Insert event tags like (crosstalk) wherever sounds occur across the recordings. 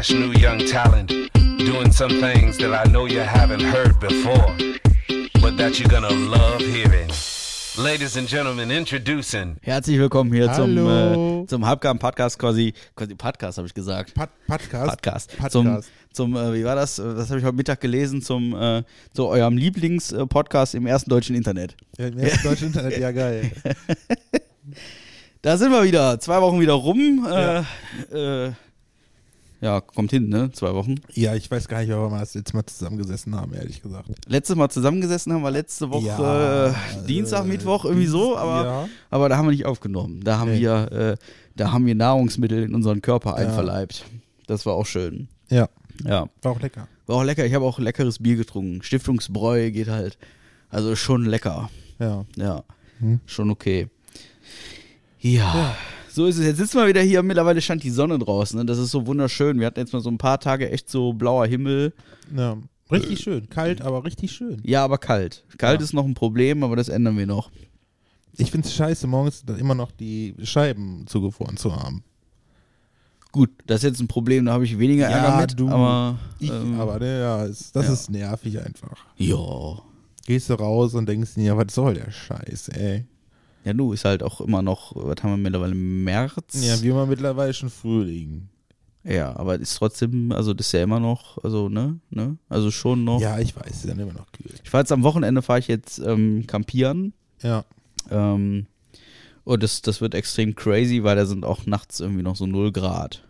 fresh new young talent doing some things that I know you haven't heard before, but that you're gonna love hearing. Ladies and Gentlemen, introducing. Herzlich willkommen hier zum, äh, zum Halbgarn-Podcast quasi, quasi Podcast habe ich gesagt. Pod Podcast. Podcast. Podcast. Zum, zum äh, wie war das? Äh, Das habe ich heute Mittag gelesen, zum äh, zu eurem Lieblings-Podcast im ersten deutschen Internet. Ja, im ersten deutschen Internet, ja geil. (laughs) Da sind wir wieder, zwei Wochen wieder rum. Äh, Ja. äh, ja, kommt hin, ne? Zwei Wochen. Ja, ich weiß gar nicht, warum wir das jetzt mal zusammengesessen haben, ehrlich gesagt. Letztes Mal zusammengesessen haben wir letzte Woche Ja, äh, Dienstag, äh, Mittwoch, irgendwie so, aber, ja. aber da haben wir nicht aufgenommen. Da haben Nee. wir, äh, da haben wir Nahrungsmittel in unseren Körper einverleibt. Das war auch schön. Ja, Ja. war auch lecker. War auch lecker. Ich habe auch leckeres Bier getrunken. Stiftungsbräu geht halt. Also schon lecker. Ja. Ja. Hm. Schon okay. Ja. So ist es. Jetzt sitzen wir wieder hier. Mittlerweile stand die Sonne draußen. Ne? Das ist so wunderschön. Wir hatten jetzt mal so ein paar Tage echt so blauer Himmel. ja. Richtig schön. Kalt, aber richtig schön. Ja, aber kalt. Kalt Ja. ist noch ein Problem, aber das ändern wir noch. Ich finde es scheiße, morgens dann immer noch die Scheiben zugefroren zu haben. Gut, das ist jetzt ein Problem. Da habe ich weniger Ja, Ärger mit. du. Aber, Ich, ähm, aber ne, ja, es, das ja. ist nervig einfach. ja. Gehst du raus und denkst dir, ja, was soll der Scheiß, ey. Ja, du ist halt auch immer noch, was haben wir mittlerweile? März? Ja, wir haben mittlerweile schon Frühling. Ja, aber ist trotzdem, also das ist ja immer noch, also ne, ne, also schon noch. Ja, ich weiß, ist dann immer noch kühl. Ich fahre jetzt am Wochenende fahre ich jetzt ähm, campieren Ja. ähm, und das, das wird extrem crazy, weil da sind auch nachts irgendwie noch so 0 Grad.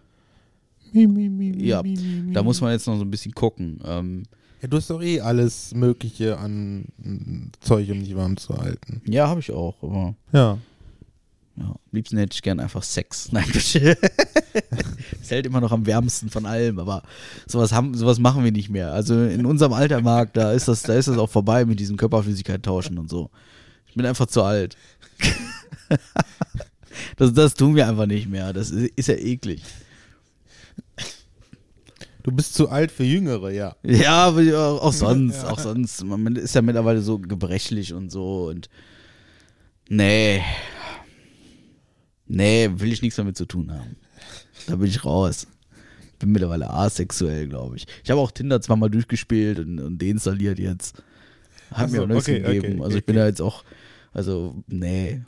Mi, mi, mi, Ja. Da muss man jetzt noch so ein bisschen gucken. Ähm, Ja, du hast doch eh alles Mögliche an mm, Zeug, um dich warm zu halten. ja, habe ich auch, aber Ja. ja, am liebsten hätte ich gern einfach Sex. (laughs) Nein, bitte. das hält immer noch am wärmsten von allem, aber sowas haben, sowas machen wir nicht mehr. Also in unserem Alter, Marc, da ist das, da ist das auch vorbei mit diesem Körperflüssigkeit tauschen und so. Ich bin einfach zu alt. (laughs) Das, das tun wir einfach nicht mehr. Das ist, ist ja eklig. Du bist zu alt für Jüngere, ja. Ja, aber auch, sonst, Ja. auch sonst. Man ist ja mittlerweile so gebrechlich und so und nee. Nee, will ich nichts damit zu tun haben. Da bin ich raus. Bin mittlerweile asexuell, glaube ich. Ich habe auch Tinder zweimal durchgespielt und, und deinstalliert jetzt. Hat Ach mir so, auch nichts okay, okay, gegeben. also okay, ich bin da okay. jetzt auch, also nee.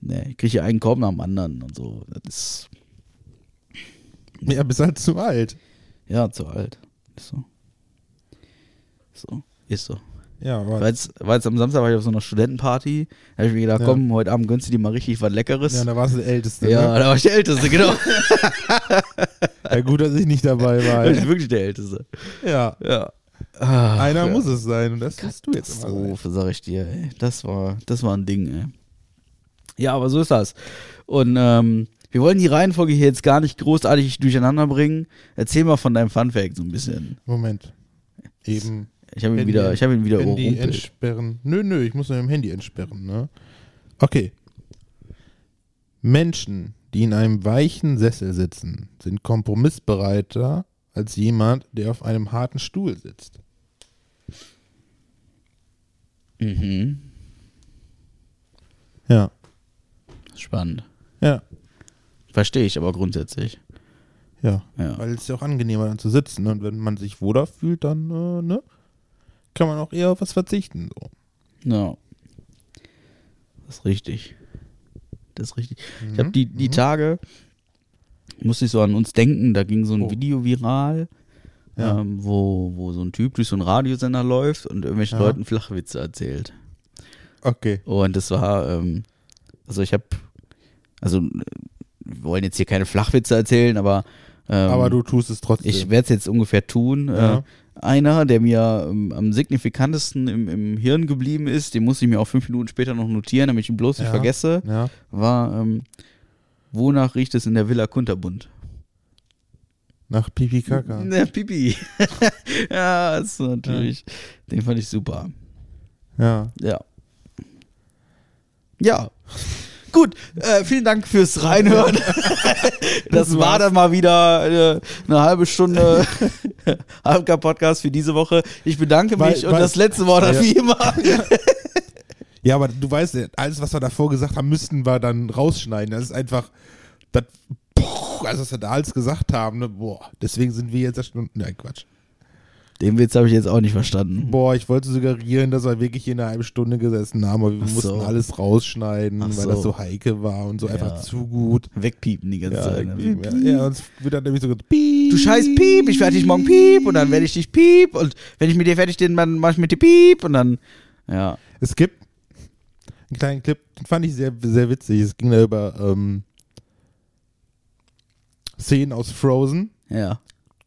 Nee, ich kriege einen Korb nach dem anderen und so. Das ist, Ja, bist halt zu alt. Ja, zu alt. Ist so. So, ist so. Ja, aber War jetzt, war jetzt am Samstag war ich auf so einer Studentenparty. Da habe ich mir gedacht, Ja. komm, heute Abend gönnst du dir mal richtig was Leckeres. ja, Ja, da warst du der Älteste. da Ne? war ich der Älteste, genau. (laughs) (laughs) Ja, gut, dass ich nicht dabei Da bin ich war. wirklich der Älteste. ja. Ja. Ach, Einer muss es sein und das bist du jetzt immer. sein. Katastrophe, sag ich dir, ey. Das war, das war ein Ding, ey. Ja, aber so ist das. Und ähm, wir wollen die Reihenfolge hier jetzt gar nicht großartig durcheinander bringen. Erzähl mal von deinem Funfact so ein bisschen. Moment. Eben. Ich habe ihn wieder, ich habe ihn wieder Handy überrumpelt. entsperren. Nö, nö, ich muss nur im Handy entsperren, ne? Okay. Menschen, die in einem weichen Sessel sitzen, sind kompromissbereiter als jemand, der auf einem harten Stuhl sitzt. Mhm. Ja. Spannend. Ja. Verstehe ich aber grundsätzlich. Ja. Ja. Weil es ist ja auch angenehmer dann zu sitzen. ne? Und wenn man sich wohler fühlt, dann, äh, ne? Kann man auch eher auf was verzichten. So. Ja. Das ist richtig. Das ist richtig. Ich Mhm. habe die, die Tage, musste ich so an uns denken, da ging so ein Oh. Video viral, Ja. ähm, wo, wo so ein Typ durch so einen Radiosender läuft und irgendwelchen Ja. Leuten Flachwitze erzählt. Okay. Und das war, ähm, also ich habe, also wir wollen jetzt hier keine Flachwitze erzählen, aber ähm, Aber du tust es trotzdem. ich werde es jetzt ungefähr tun. Ja. Äh, einer, der mir ähm, am signifikantesten im, im Hirn geblieben ist, den muss ich mir auch fünf Minuten später noch notieren, damit ich ihn bloß nicht Ja. vergesse, ja. war, ähm, wonach riecht es in der Villa Kunterbund? Nach Pipi Kaka. (laughs) Na, Pipi. (laughs) ja, das ist natürlich, den fand ich super. Ja. Ja. Ja. Gut, äh, vielen Dank fürs Reinhören. (laughs) das war dann mal wieder äh, eine halbe Stunde (laughs) Halbgar-Podcast für diese Woche. Ich bedanke Weil- mich und weil- das letzte Wort hat Ja. wie immer. (laughs) Ja, aber du weißt, alles, was wir davor gesagt haben, müssten wir dann rausschneiden. Das ist einfach. Das, puh, also was wir da alles gesagt haben, ne? boah, deswegen sind wir jetzt Stunde, nein, Quatsch. Den Witz habe ich jetzt auch nicht verstanden. Boah, ich wollte suggerieren, dass wir wirklich hier eine halbe Stunde gesessen haben, aber wir so. mussten alles rausschneiden, Ach weil so. das so heike war und so Ja. einfach zu gut. Wegpiepen die ganze Ja, Zeit. ne? irgendwie, ja, ja, uns wird dann nämlich so piep. Du scheiß Piep, ich werde dich morgen Piep und dann werde ich dich Piep und wenn ich mit dir fertig bin, dann mach ich mit dir Piep und dann, ja. Es gibt einen kleinen Clip, den fand ich sehr, sehr witzig. Es ging da über ähm, Szenen aus Frozen. Ja.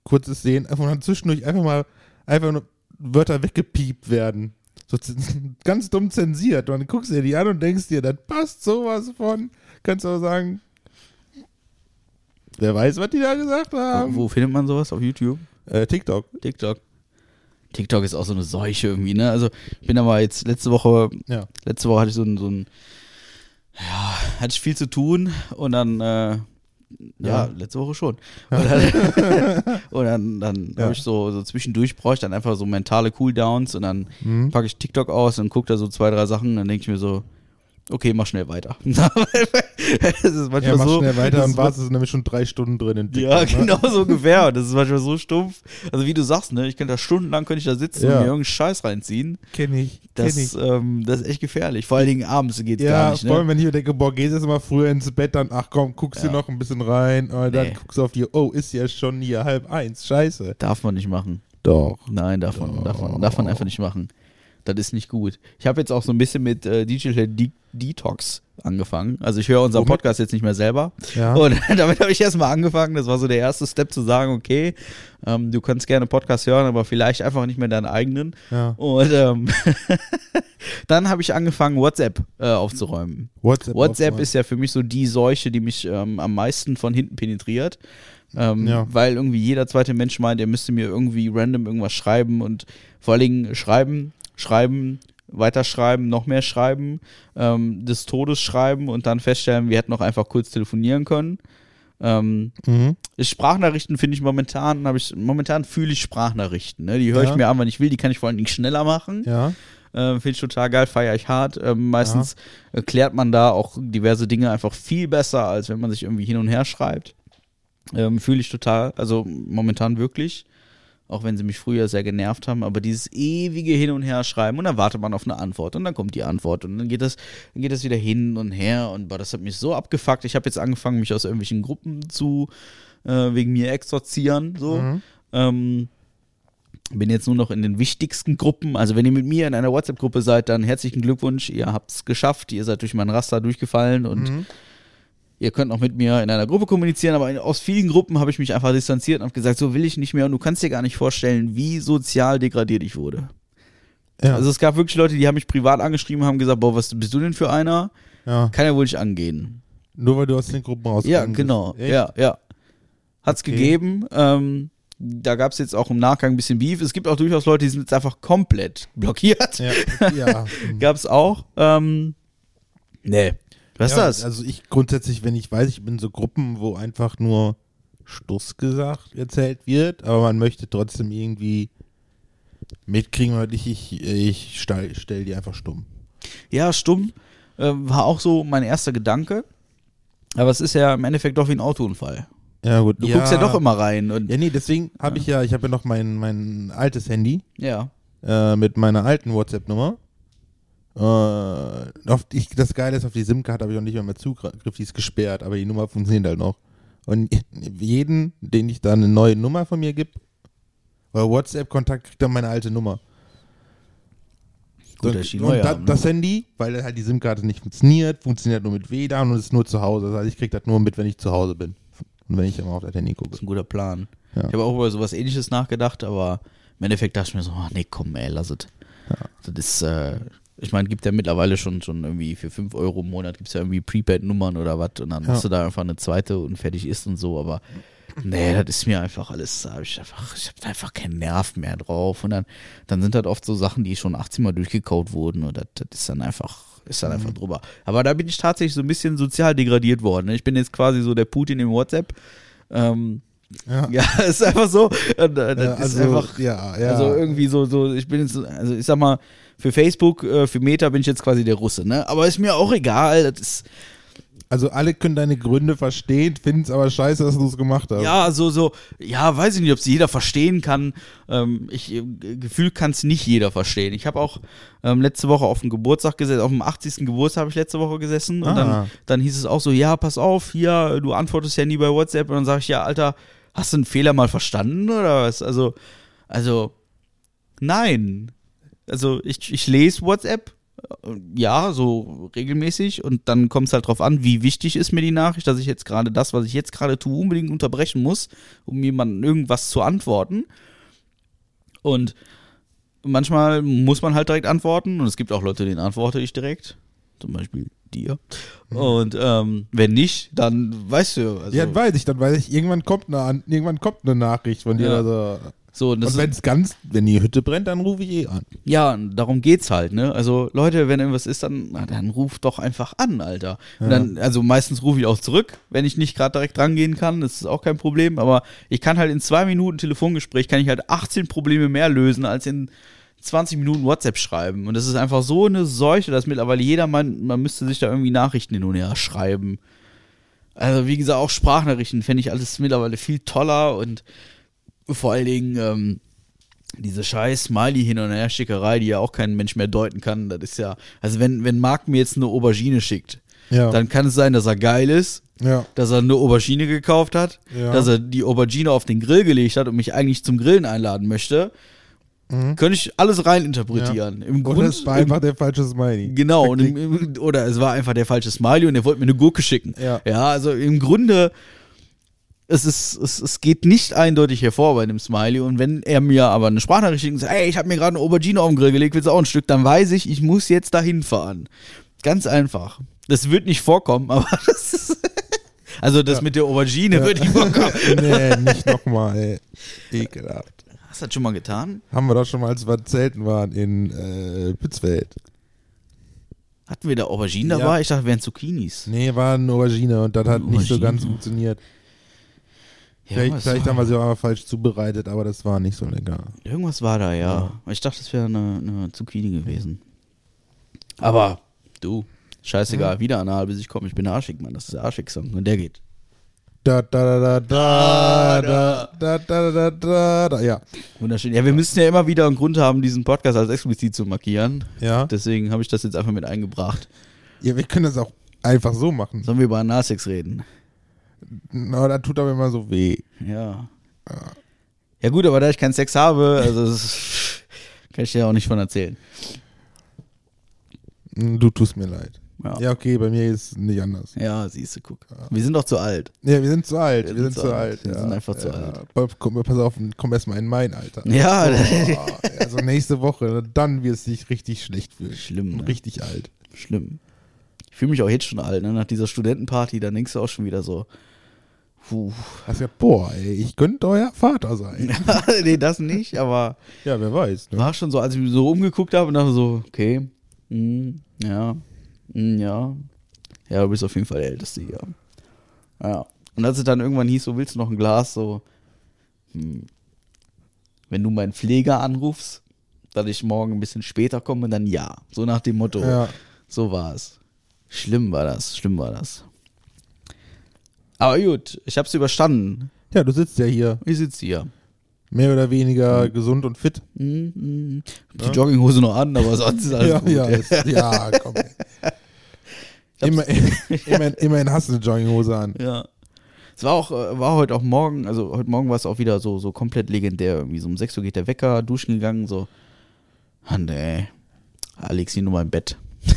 Kurze Szenen, einfach dann zwischendurch einfach mal einfach nur Wörter weggepiept werden. So (laughs) ganz dumm zensiert. Und dann guckst du dir die an und denkst dir, das passt sowas von. Kannst du auch sagen, wer weiß, was die da gesagt haben. Wo findet man sowas? Auf YouTube? Äh, TikTok. TikTok. TikTok ist auch so eine Seuche irgendwie, ne? Also ich bin aber jetzt letzte Woche, Ja. letzte Woche hatte ich so ein, so ein ja, hatte ich viel zu tun und dann, äh, ja, Ja. letzte Woche schon. (laughs) Und dann, (laughs) und dann, dann Ja. habe ich so, so zwischendurch brauche ich dann einfach so mentale Cooldowns und dann Mhm. packe ich TikTok aus und gucke da so zwei, drei Sachen und dann denke ich mir so, okay, mach schnell weiter. (laughs) das ist manchmal Ja, mach so, schnell weiter und ist warst es nämlich schon drei Stunden drin in TikTok. ja, ne? genau so ungefähr. Das ist manchmal so stumpf. Also wie du sagst, ne, ich könnte da stundenlang könnte ich da sitzen Ja. und mir irgendeinen Scheiß reinziehen. Kenn ich, kenn Das, ich. ähm, das ist echt gefährlich. Vor allen Dingen abends geht's Ja, gar nicht. vor allem, Ne? wenn ich mir denke, boah, gehst jetzt mal früher ins Bett, dann, ach komm, guckst du Ja. noch ein bisschen rein, und dann Nee. guckst du auf die, oh, ist ja schon hier halb eins, scheiße. Darf man nicht machen. Doch. Nein, darf man, darf man, darf man einfach nicht machen. Das ist nicht gut. Ich habe jetzt auch so ein bisschen mit äh, Digital De Detox angefangen. Also ich höre unseren Womit? Podcast jetzt nicht mehr selber. Ja. Und (laughs) damit habe ich erstmal angefangen. Das war so der erste Step zu sagen, okay, ähm, du kannst gerne Podcast hören, aber vielleicht einfach nicht mehr deinen eigenen. ja. Und ähm, (laughs) dann habe ich angefangen, WhatsApp äh, aufzuräumen. WhatsApp, WhatsApp aufmachen. ist ja für mich so die Seuche, die mich ähm, am meisten von hinten penetriert. Ähm, Ja. Weil irgendwie jeder zweite Mensch meint, er müsste mir irgendwie random irgendwas schreiben und vor allen Dingen schreiben, schreiben, weiterschreiben, noch mehr schreiben, ähm, des Todes schreiben und dann feststellen, wir hätten auch einfach kurz telefonieren können. Ähm, Mhm. Sprachnachrichten finde ich momentan, habe ich, momentan fühle ich Sprachnachrichten. Ne? Die höre Ja. ich mir an, wann ich will, die kann ich vor allen Dingen schneller machen. Ja. Äh, Finde ich total geil, feiere ich hart. Ähm, meistens erklärt man da auch diverse Dinge einfach viel besser, als wenn man sich irgendwie hin und her schreibt. Ähm, Fühle ich total, also momentan wirklich. Auch wenn sie mich früher sehr genervt haben, aber dieses ewige Hin und Her schreiben und dann wartet man auf eine Antwort und dann kommt die Antwort und dann geht das, dann geht das wieder hin und her und boah, das hat mich so abgefuckt. Ich habe jetzt angefangen, mich aus irgendwelchen Gruppen zu äh, wegen mir exorzieren, so. Mhm. Ähm, bin jetzt nur noch in den wichtigsten Gruppen. Also wenn ihr mit mir in einer WhatsApp-Gruppe seid, dann herzlichen Glückwunsch. Ihr habt es geschafft. Ihr seid durch mein Raster durchgefallen und Mhm. Ihr könnt auch mit mir in einer Gruppe kommunizieren. Aber aus vielen Gruppen habe ich mich einfach distanziert und habe gesagt, so will ich nicht mehr. Und du kannst dir gar nicht vorstellen, wie sozial degradiert ich wurde. Ja. Also es gab wirklich Leute, die haben mich privat angeschrieben, haben gesagt, boah, was bist du denn für einer? ja. Kann ja wohl nicht angehen. Nur weil du aus den Gruppen rausgegangen Ja, genau. bist. Ja, ja. Hat's Okay. gegeben. Ähm, da gab es jetzt auch im Nachgang ein bisschen Beef. Es gibt auch durchaus Leute, die sind jetzt einfach komplett (laughs) blockiert. Ja. ja. (laughs) Gab es auch. Ähm, nee. Was ist ja, das? Also ich grundsätzlich, wenn ich weiß, ich bin in so Gruppen, wo einfach nur Stuss gesagt erzählt wird, aber man möchte trotzdem irgendwie mitkriegen, weil ich, ich, ich stell, stell die einfach stumm. ja, stumm. Äh, war auch so mein erster Gedanke. Aber es ist ja im Endeffekt doch wie ein Autounfall. Ja, gut. Du guckst ja doch immer rein. Und, Ja, nee, deswegen habe ich ja, ich habe ja noch mein, mein altes Handy ja. äh, mit meiner alten WhatsApp-Nummer. Äh, auf die, das Geile ist, auf die SIM-Karte habe ich auch nicht mehr, mehr Zugriff, die ist gesperrt, aber die Nummer funktioniert halt noch. Und jeden, den ich da eine neue Nummer von mir gebe, oder WhatsApp-Kontakt, kriegt dann meine alte Nummer. Gut, und und da, ne? das Handy, weil halt die SIM-Karte nicht funktioniert, funktioniert nur mit WLAN und ist nur zu Hause. Das heißt, ich kriege das nur mit, wenn ich zu Hause bin. Und wenn ich immer auf das Handy gucke. Das ist ein guter Plan. Ja. Ich habe auch über sowas ähnliches nachgedacht, aber im Endeffekt dachte ich mir so, ach nee, komm, ey, lass es. Das ist, äh, ich meine, gibt ja mittlerweile schon, schon irgendwie für 5 Euro im Monat gibt es ja irgendwie Prepaid-Nummern oder was und dann Ja. hast du da einfach eine zweite und fertig ist und so, aber nee, das ist mir einfach alles, da hab ich einfach, ich habe einfach keinen Nerv mehr drauf und dann, dann sind halt oft so Sachen, die schon 18 Mal durchgekaut wurden und das, das ist dann einfach, ist dann einfach drüber. Aber da bin ich tatsächlich so ein bisschen sozial degradiert worden. ne? Ich bin jetzt quasi so der Putin im WhatsApp. Ähm, Ja. (laughs) ja, ist einfach so. Äh, das Ja, ist also, einfach, ja, ja. also irgendwie so, so, ich bin jetzt, so- also ich sag mal, für Facebook, äh, für Meta bin ich jetzt quasi der Russe, ne? Aber ist mir auch egal. Also alle können deine Gründe verstehen, finden es aber scheiße, dass du es gemacht hast. Ja, so, so, ja, weiß ich nicht, ob es jeder verstehen kann. Ähm, ich, äh, gefühlt kann es nicht jeder verstehen. Ich habe auch ähm, letzte Woche auf dem Geburtstag gesessen, auf dem 80. Geburtstag habe ich letzte Woche gesessen und Ah. dann, dann hieß es auch so, ja, pass auf, hier, du antwortest ja nie bei WhatsApp und dann sage ich, ja, Alter, hast du einen Fehler mal verstanden oder was? Also, also, nein. Also, ich, ich lese WhatsApp, äh, ja, so regelmäßig und dann kommt es halt drauf an, wie wichtig ist mir die Nachricht, dass ich jetzt gerade das, was ich jetzt gerade tue, unbedingt unterbrechen muss, um jemandem irgendwas zu antworten. Und manchmal muss man halt direkt antworten und es gibt auch Leute, denen antworte ich direkt. Zum Beispiel dir. Und ähm, wenn nicht, dann weißt du. Also, Ja, dann weiß ich, dann weiß ich, irgendwann kommt eine, An- irgendwann kommt eine Nachricht von dir. Ja. Also, so, und das und ist, wenn es ganz, wenn die Hütte brennt, dann rufe ich eh an. Ja, darum geht's halt, ne? Also, Leute, wenn irgendwas ist, dann, na, dann ruft doch einfach an, Alter. Und dann, also meistens rufe ich auch zurück, wenn ich nicht gerade direkt rangehen kann, das ist auch kein Problem, aber ich kann halt in zwei Minuten Telefongespräch, kann ich halt 18 Probleme mehr lösen, als in 20 Minuten WhatsApp schreiben. Und das ist einfach so eine Seuche, dass mittlerweile jeder meint, man müsste sich da irgendwie Nachrichten hin und her schreiben. Also, wie gesagt, auch Sprachnachrichten fände ich alles mittlerweile viel toller und vor allen Dingen, ähm, diese scheiß Smiley hin und her Schickerei, die ja auch kein Mensch mehr deuten kann, das ist ja, also wenn, wenn Marc mir jetzt eine Aubergine schickt, Ja. dann kann es sein, dass er geil ist, ja. dass er eine Aubergine gekauft hat, Ja. dass er die Aubergine auf den Grill gelegt hat und mich eigentlich zum Grillen einladen möchte. Könnte ich alles reininterpretieren. Im Oder Grunde es war einfach der falsche Smiley. Genau, im, im, oder es war einfach der falsche Smiley und er wollte mir eine Gurke schicken. Ja. ja also im Grunde, es, ist, es, es geht nicht eindeutig hervor bei dem Smiley. Und wenn er mir aber eine Sprachnachricht schickt und sagt, ey, ich habe mir gerade eine Aubergine auf den Grill gelegt, willst du auch ein Stück, dann weiß ich, ich muss jetzt dahin fahren. Ganz einfach. Das wird nicht vorkommen, (laughs) aber das ist. Also das mit der Aubergine wird nicht vorkommen. (laughs) nee, nicht nochmal. Ekelhaft. Hast du das schon mal getan? Haben wir doch schon mal, als wir zelten waren in äh, Pitzfeld. Hatten wir da Auberginen Ja. dabei? Ich dachte, wären Zucchinis. Nee, war eine Aubergine und das hat nicht so Aubergine. ganz funktioniert. Ja, vielleicht vielleicht haben wir sie auch einmal falsch zubereitet, aber das war nicht so lecker. Irgendwas war da, ja. Ich dachte, das wäre eine, eine Zucchini gewesen. Aber du, scheißegal, wieder anal, bis ich komme. Ich bin arschig, Mann. Das ist der Arschig-Song. Und der geht. Da, da, da, da, da, da, da, da, da, da, da, ja. Wunderschön. Ja, wir müssen ja immer wieder einen Grund haben, diesen Podcast als explizit zu markieren. Ja. Deswegen habe ich das jetzt einfach mit eingebracht. ja, wir können das auch einfach so machen. Sollen wir über Analsex reden? Na, das tut aber immer so weh. Ja. Ja gut, aber da ich keinen Sex habe, also das kann ich dir ja auch nicht von erzählen. Du tust mir leid. Ja, Ja, okay, bei mir ist es nicht anders. ja siehst du, guck. Wir sind doch zu alt. Ja, wir sind zu alt. Wir, sind, zu alt. Wir ja. sind einfach zu ja. alt. Komm, pass auf, komm erstmal in mein Alter. Ja, Boah, also nächste Woche, dann wirst du dich richtig schlecht fühlen. Schlimm, ne? Richtig alt. Schlimm. Ich fühle mich auch jetzt schon alt, ne? Nach dieser Studentenparty, da denkst du auch schon wieder so. Puh. Hast ja, boah, ey, ich könnte euer Vater sein. (laughs) nee, das nicht, aber ja, wer weiß. Ne? war schon so, als ich mich so umgeguckt habe und dachte so, okay, hm, ja, hm, ja. Ja, du bist auf jeden Fall der Älteste hier. Ja. Und als es dann irgendwann hieß, so willst du noch ein Glas, so, hm, wenn du meinen Pfleger anrufst, dass ich morgen ein bisschen später komme, dann ja. So nach dem Motto. Ja. So war es. Schlimm war das, schlimm war das. Aber gut, ich hab's überstanden. ja, du sitzt ja hier Ich sitze hier. mehr oder weniger gesund und fit. Mhm, mhm. Die Jogginghose noch an, aber sonst ist alles ja, gut. ja, ist, ja, komm. (laughs) Immer, immerhin, immerhin hast du eine Jogginghose an. Ja. Es war auch, äh, war heute auch morgen, also heute Morgen war es auch wieder so, so komplett legendär. Irgendwie so um 6 Uhr geht der Wecker, duschen gegangen, so. Ah, nee. Alex hier nur mal im Bett. (laughs)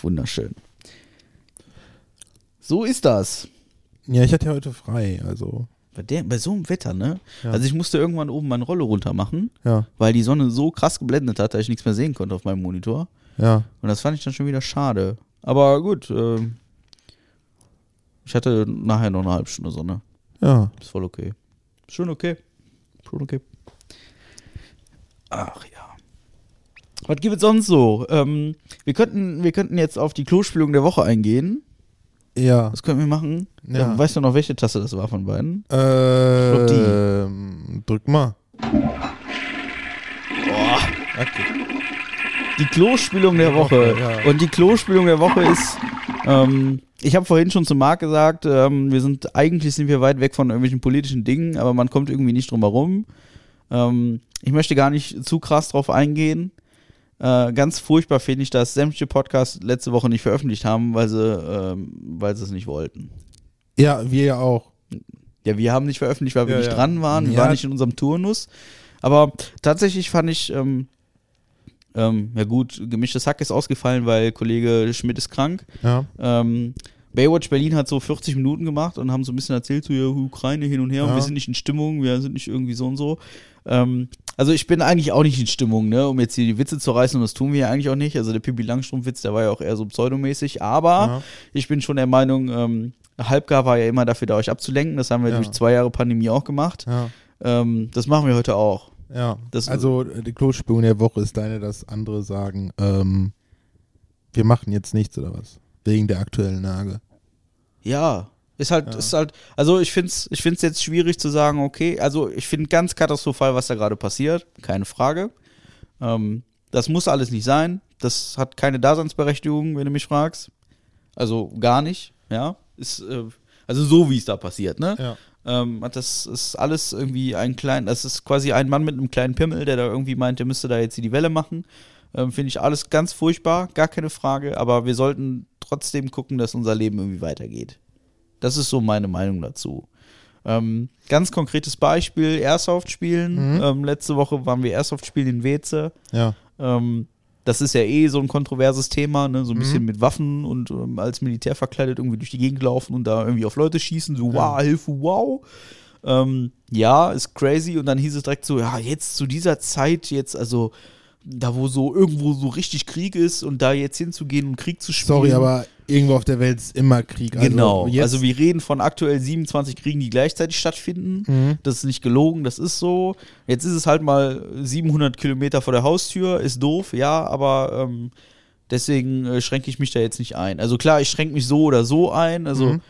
Wunderschön. So ist das. Ja, ich hatte ja heute frei, also. Bei, der, bei so einem Wetter, ne? Ja. Also ich musste irgendwann oben meine Rolle runter machen, Ja, weil die Sonne so krass geblendet hat, dass ich nichts mehr sehen konnte auf meinem Monitor. ja. Und das fand ich dann schon wieder schade. Aber gut, ähm, ich hatte nachher noch eine halbe Stunde Sonne. Ja. Ist voll okay. Schon okay. Schon okay. Ach ja. Was gibt es sonst so? Ähm, wir, könnten, wir könnten jetzt auf die Klospülung der Woche eingehen. Ja. Das könnten wir machen. Ja. Ähm, weißt du noch, welche Tasse das war von beiden? Äh, die. drück mal. Boah. Okay. Die Klospülung der Woche. Woche, ja. Und die Klospülung der Woche ist Ähm, ich habe vorhin schon zu Marc gesagt, ähm, wir sind eigentlich sind wir weit weg von irgendwelchen politischen Dingen, aber man kommt irgendwie nicht drum herum. Ähm, ich möchte gar nicht zu krass drauf eingehen. Äh, ganz furchtbar finde ich, dass sämtliche Podcasts letzte Woche nicht veröffentlicht haben, weil sie, ähm, weil sie es nicht wollten. Ja, wir ja auch. Ja, wir haben nicht veröffentlicht, weil wir Ja, nicht ja. dran waren. Wir Ja. waren nicht in unserem Turnus. Aber tatsächlich fand ich, ähm, ähm, ja gut, gemischtes Hack ist ausgefallen, weil Kollege Schmidt ist krank. Ja. Ähm, Baywatch Berlin hat so 40 Minuten gemacht und haben so ein bisschen erzählt, so ja, Ukraine hin und her und Ja. wir sind nicht in Stimmung, wir sind nicht irgendwie so und so. Ähm, also ich bin eigentlich auch nicht in Stimmung, ne, um jetzt hier die Witze zu reißen und das tun wir ja eigentlich auch nicht. Also der Pippi Langstrumpf-Witz, der war ja auch eher so pseudomäßig, aber Ja. ich bin schon der Meinung, ähm, Halbgar war ja immer dafür da, euch abzulenken. Das haben wir Ja. durch zwei Jahre Pandemie auch gemacht. Ja. Ähm, das machen wir heute auch. Ja. Das- also äh, die Klospülung der Woche ist deine, dass andere sagen, ähm, wir machen jetzt nichts oder was? Wegen der aktuellen Lage. Ja, ist halt, ist halt, also ich finde es ich find's jetzt schwierig zu sagen, okay, also ich finde ganz katastrophal, was da gerade passiert, keine Frage. Ähm, das muss alles nicht sein. Das hat keine Daseinsberechtigung, wenn du mich fragst. Also gar nicht, ja. Ist, äh, also so wie es da passiert, ne? Ja. Ähm, das ist alles irgendwie ein klein, das ist quasi ein Mann mit einem kleinen Pimmel, der da irgendwie meint, der müsste da jetzt die Welle machen. Ähm, Finde ich alles ganz furchtbar, gar keine Frage, aber wir sollten trotzdem gucken, dass unser Leben irgendwie weitergeht. Das ist so meine Meinung dazu. Ähm, ganz konkretes Beispiel, Airsoft spielen. Ähm, letzte Woche waren wir Airsoft spielen in Weze. Ja. Ähm, das ist ja eh so ein kontroverses Thema, ne? so ein bisschen mit Waffen und ähm, als Militär verkleidet irgendwie durch die Gegend laufen und da irgendwie auf Leute schießen, so wow, Hilfe, wow. Ähm, ja, ist crazy und dann hieß es direkt so, ja, jetzt zu dieser Zeit jetzt, also da wo so irgendwo so richtig Krieg ist und da jetzt hinzugehen und Krieg zu spielen. Sorry, aber irgendwo auf der Welt ist immer Krieg. Also Genau, Jetzt, also wir reden von aktuell 27 Kriegen, die gleichzeitig stattfinden. Mhm. Das ist nicht gelogen, das ist so. Jetzt ist es halt mal 700 Kilometer vor der Haustür, ist doof, ja, aber ähm, deswegen äh, schränke ich mich da jetzt nicht ein. Also klar, ich schränke mich so oder so ein, also Mhm.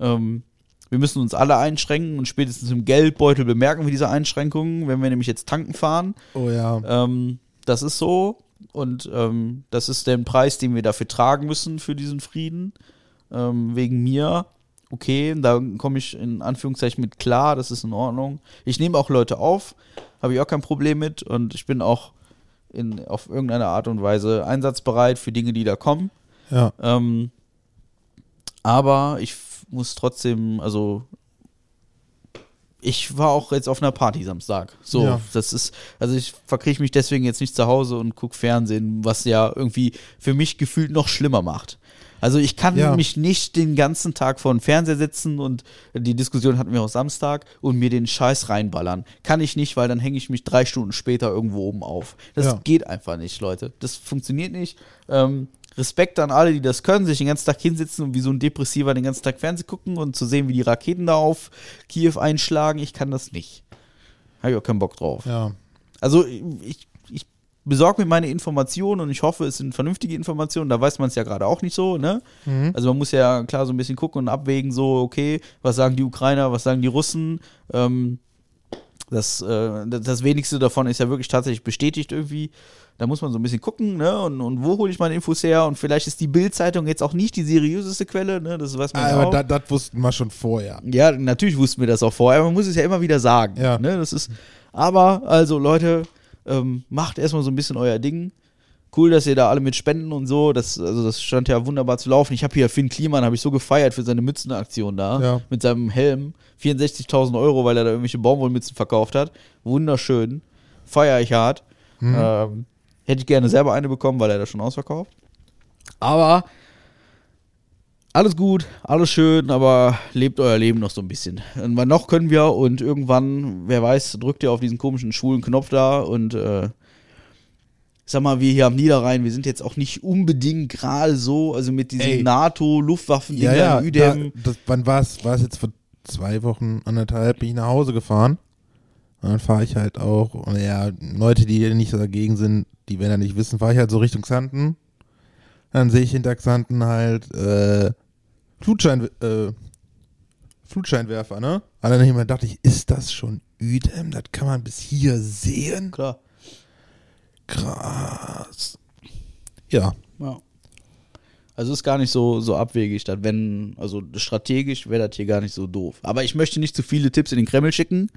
ähm, wir müssen uns alle einschränken und spätestens im Geldbeutel bemerken wir diese Einschränkungen, wenn wir nämlich jetzt tanken fahren. oh ja. Ähm, das ist so. Und ähm, das ist der Preis, den wir dafür tragen müssen für diesen Frieden. Ähm, wegen mir. Okay, da komme ich in Anführungszeichen mit klar, das ist in Ordnung. Ich nehme auch Leute auf, habe ich auch kein Problem mit. Und ich bin auch in, auf irgendeine Art und Weise einsatzbereit für Dinge, die da kommen. Ja. Ähm, aber ich muss trotzdem, also ich war auch jetzt auf einer Party Samstag. So, Ja. das ist, also ich verkriege mich deswegen jetzt nicht zu Hause und gucke Fernsehen, was ja irgendwie für mich gefühlt noch schlimmer macht. Also ich kann Ja. mich nicht den ganzen Tag vor den Fernseher setzen und die Diskussion hatten wir auch Samstag und mir den Scheiß reinballern. Kann ich nicht, weil dann hänge ich mich drei Stunden später irgendwo oben auf. Das Ja. geht einfach nicht, Leute. Das funktioniert nicht. Ähm, Respekt an alle, die das können, sich den ganzen Tag hinsitzen und wie so ein Depressiver den ganzen Tag Fernsehen gucken und zu sehen, wie die Raketen da auf Kiew einschlagen. Ich kann das nicht. Habe ich auch keinen Bock drauf. Ja. Also ich, ich besorge mir meine Informationen und ich hoffe, es sind vernünftige Informationen. Da weiß man es ja gerade auch nicht so, ne? Also man muss ja klar so ein bisschen gucken und abwägen, so, okay, was sagen die Ukrainer, was sagen die Russen? Ähm, das, äh, das das wenigste davon ist ja wirklich tatsächlich bestätigt irgendwie. Da muss man so ein bisschen gucken, ne? Und, und wo hole ich meine Infos her? Und vielleicht ist die Bild-Zeitung jetzt auch nicht die seriöseste Quelle, ne? Das weiß man ja Aber auch. da- das wussten wir schon vorher. Ja, natürlich wussten wir das auch vorher, man muss es ja immer wieder sagen. Ja. Ne? Das ist, aber, also Leute, ähm, macht erstmal so ein bisschen euer Ding. Cool, dass ihr da alle mit spenden und so. Das, also das stand ja wunderbar zu laufen. Ich habe hier Finn Kliman, habe ich so gefeiert für seine Mützenaktion da. Ja. Mit seinem Helm. 64.000 Euro, weil er da irgendwelche Baumwollmützen verkauft hat. Wunderschön. Feier ich hart. Ähm, hätte ich gerne selber eine bekommen, weil er da schon ausverkauft. Aber alles gut, alles schön, aber lebt euer Leben noch so ein bisschen. Und noch können wir und irgendwann, wer weiß, drückt ihr auf diesen komischen schwulen Knopf da und äh, sag mal, wir hier am Niederrhein, wir sind jetzt auch nicht unbedingt gerade so, also mit diesen. NATO-Luftwaffen-Dingern, Ja, ja. Da, das, wann war es? War es jetzt vor zwei Wochen, anderthalb, bin ich nach Hause gefahren. Und dann fahre ich halt auch, und ja, Leute, die nicht so dagegen sind, die werden ja nicht wissen, fahre ich halt so Richtung Xanten. Dann sehe ich hinter Xanten halt äh, Flutschein, äh, Flutscheinwerfer, ne? Und dann dachte ich, ist das schon Üdem? Das kann man bis hier sehen? Klar. Krass. Ja. Ja. Also ist gar nicht so, so abwegig, dass wenn, also strategisch wäre das hier gar nicht so doof. Aber ich möchte nicht zu viele Tipps in den Kreml schicken.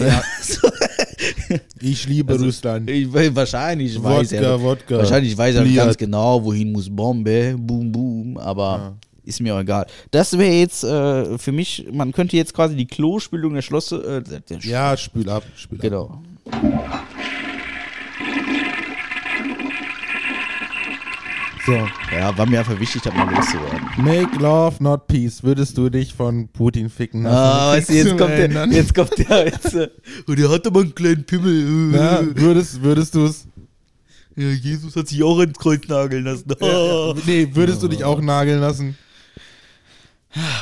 Ja. (laughs) ich liebe Also, Russland. Ich, weiß- wahrscheinlich weiß Wodka, er. Wodka. Wahrscheinlich weiß er Liert. ganz genau, wohin muss Bombe, boom, boom, aber ist mir auch egal. Das wäre jetzt äh, für mich, man könnte jetzt quasi die Klospülung der Schlosse, äh, der Ja, spül ab, spül ab. Genau. So. Ja, war mir einfach wichtig, das mal loszuwerden. Make love, not peace. Würdest du dich von Putin ficken lassen? Ah, weißt du, jetzt kommt der, jetzt kommt der, jetzt, äh, oh, der hat aber einen kleinen Pimmel. Ja, würdest, würdest du es? Ja, Jesus hat sich auch ins Kreuz nageln lassen. Ah. Nee, würdest du dich auch nageln lassen?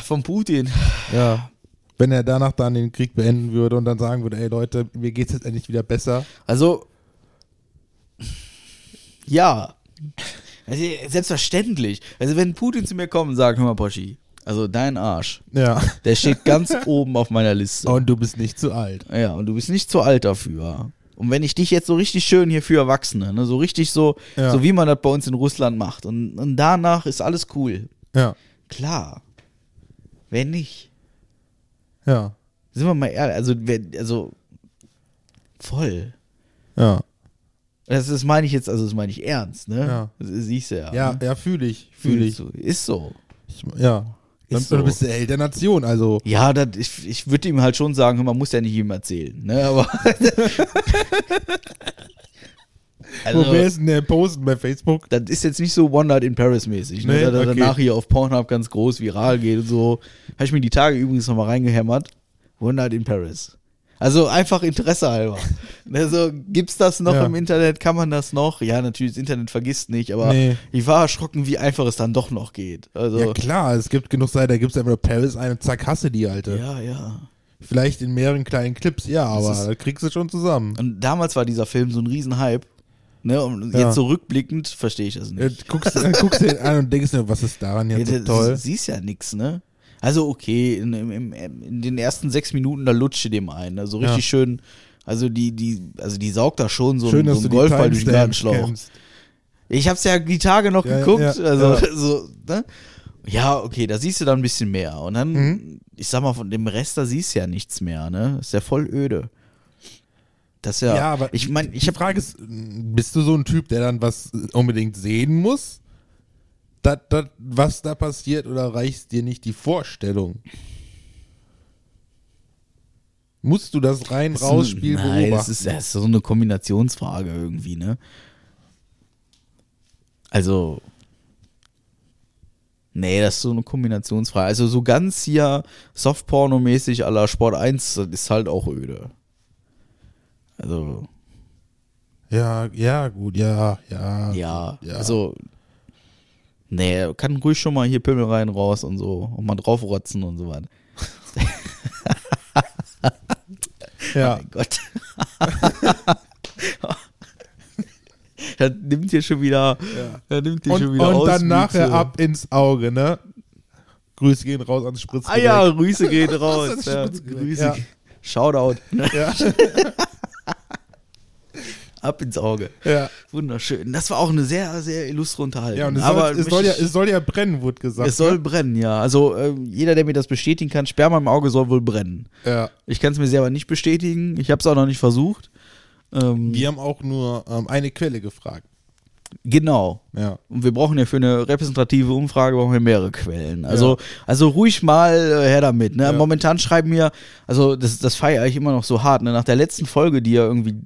Von Putin. Ja. Wenn er danach dann den Krieg beenden würde und dann sagen würde, ey Leute, mir geht's jetzt endlich wieder besser. Also, ja. Also, selbstverständlich. Also, wenn Putin zu mir kommt und sagt, hör mal, Poschi, also dein Arsch, Ja. der steht ganz (laughs) oben auf meiner Liste. Und du bist nicht zu alt. Ja, und du bist nicht zu alt dafür. Und wenn ich dich jetzt so richtig schön hier für Erwachsene, ne, so richtig so, Ja. so wie man das bei uns in Russland macht, und, und danach ist alles cool. Ja. Klar. Wenn nicht. Ja. Sind wir mal ehrlich, also, wer, also voll. Ja. Das, das meine ich jetzt, also das meine ich ernst, ne? Ja. Das siehst du ja. Ja, ne? ja, fühle ich. Fühle ich. Du. Ist so. ich. Ja. Dann, so. Du bist der Held der Nation, also. Ja, das, ich, ich würde ihm halt schon sagen, man muss ja nicht ihm erzählen, ne? Aber. (laughs) also, Wo wärst denn der Posten bei Facebook? das ist jetzt nicht so One Night in Paris mäßig, ne? Nee, dass er okay. danach hier auf Pornhub ganz groß viral geht und so. Habe ich mir die Tage übrigens nochmal reingehämmert. One Night in Paris. Also einfach Interesse halber. Also gibt's das noch Ja. im Internet? Kann man das noch? Ja, natürlich, das Internet vergisst nicht, aber Nee. ich war erschrocken, wie einfach es dann doch noch geht. Also, Ja klar, es gibt genug Seiten, da gibt's einfach Paris ein und zack, hasse die, Alte. ja, ja. Vielleicht in mehreren kleinen Clips, ja, aber ist- da kriegst du schon zusammen. Und damals war dieser Film so ein Riesenhype. Ne? Und Ja. jetzt so rückblickend verstehe ich das nicht. Äh, guckst, guckst du den an und denkst dir, was ist daran jetzt Ja, so toll? Siehst ja nix, ne? Also okay, in, im, in den ersten sechs Minuten, da lutscht dem ein. Also richtig Ja. schön, also die, die, also die saugt da schon so, Schön, ein- dass so einen Golfball durch den Gartenschlauch. Ich hab's ja die Tage noch Ja, geguckt, ja, also ja. so, ne? Ja, okay, da siehst du dann ein bisschen mehr. Und dann, Mhm. ich sag mal, von dem Rest, da siehst du ja nichts mehr, ne? Ist ja voll öde. Das ist ja, Ja, aber ich meine, ich Die hab Frage ist, bist du so ein Typ, der dann was unbedingt sehen muss? Dat, dat, was da passiert oder reicht dir nicht die Vorstellung? Musst du das rein Das raus Spiel Nein, beobachten? das ist, das ist so eine Kombinationsfrage irgendwie, ne? Also. Nee, das ist so eine Kombinationsfrage. Also so ganz hier Softporno-mäßig la Sport 1, das ist halt auch öde. Also, ja, ja, gut, ja, ja. ja, ja. also. Nee, kann ruhig schon mal hier Pimmel rein, raus und so. Und mal draufrotzen und so weiter. ja. (laughs) Mein Gott. das (laughs) nimmt hier schon wieder. Das nimmt hier Und, schon wieder und dann nachher ab ins Auge, ne? Grüße gehen raus ans Spritzgerät. Ah ja, Grüße gehen (laughs) raus. Ja. Grüße. Ja. Shoutout. Ja. Ab ins Auge. ja. Wunderschön. Das war auch eine sehr, sehr illustre Unterhaltung. ja, und es, Aber soll, es, soll ja, es soll ja brennen, wurde gesagt. es soll ne? brennen, ja. Also äh, jeder, der mir das bestätigen kann, Sperma im Auge soll wohl brennen. Ja. Ich kann es mir selber nicht bestätigen. Ich habe es auch noch nicht versucht. Ähm, Wir haben auch nur ähm, eine Quelle gefragt. genau. Ja. Und wir brauchen ja für eine repräsentative Umfrage brauchen wir mehrere Quellen. Also, also ruhig mal äh, her damit. Ne? Ja. Momentan schreiben mir, also das, das feiere ich immer noch so hart. Ne? Nach der letzten Folge, die ja irgendwie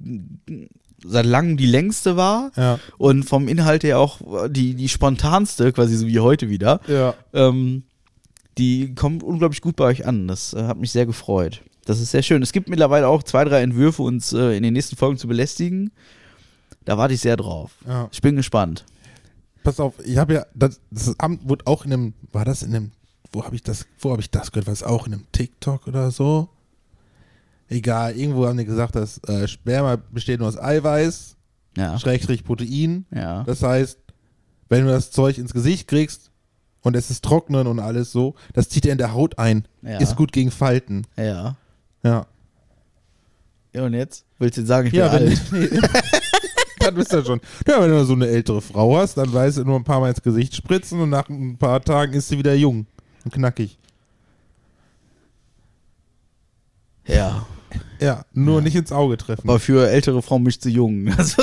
seit langem die längste war Ja. und vom Inhalt her auch die, die spontanste, quasi so wie heute wieder, Ja. ähm, die kommt unglaublich gut bei euch an. Das äh, hat mich sehr gefreut. Das ist sehr schön. Es gibt mittlerweile auch zwei, drei Entwürfe, uns äh, in den nächsten Folgen zu belästigen. Da warte ich sehr drauf. Ja. Ich bin gespannt. Pass auf, ich habe ja, das, das Amt wurde auch in einem, war das in einem, wo habe ich das, wo habe ich das gehört? War es auch in einem TikTok oder so? Egal, irgendwo haben die gesagt, dass äh, Sperma besteht nur aus Eiweiß, Ja. Schrägstrich Protein. Ja. Das heißt, wenn du das Zeug ins Gesicht kriegst und es ist trocknen und alles so, das zieht er in der Haut ein. Ja. Ist gut gegen Falten. Ja. Ja. Ja, und jetzt? Willst du sagen, ich bin Ja, wenn, alt? nee. das wisst ihr schon. Ja, wenn du so eine ältere Frau hast, dann weißt du nur ein paar Mal ins Gesicht spritzen und nach ein paar Tagen ist sie wieder jung und knackig. Ja. Ja, nur nicht ins Auge treffen. Aber für ältere Frauen mich zu jung. (laughs) Das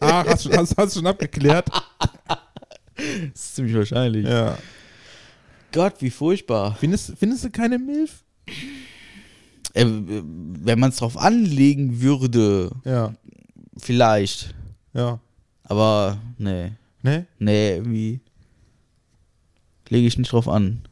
Ah, hast du hast, hast schon abgeklärt? (laughs) ist ziemlich wahrscheinlich. Ja. Gott, wie furchtbar. Findest, findest du keine Milf? Äh, wenn man es drauf anlegen würde, Ja, vielleicht. ja. Aber nee. Ne? Nee, irgendwie lege ich nicht drauf an.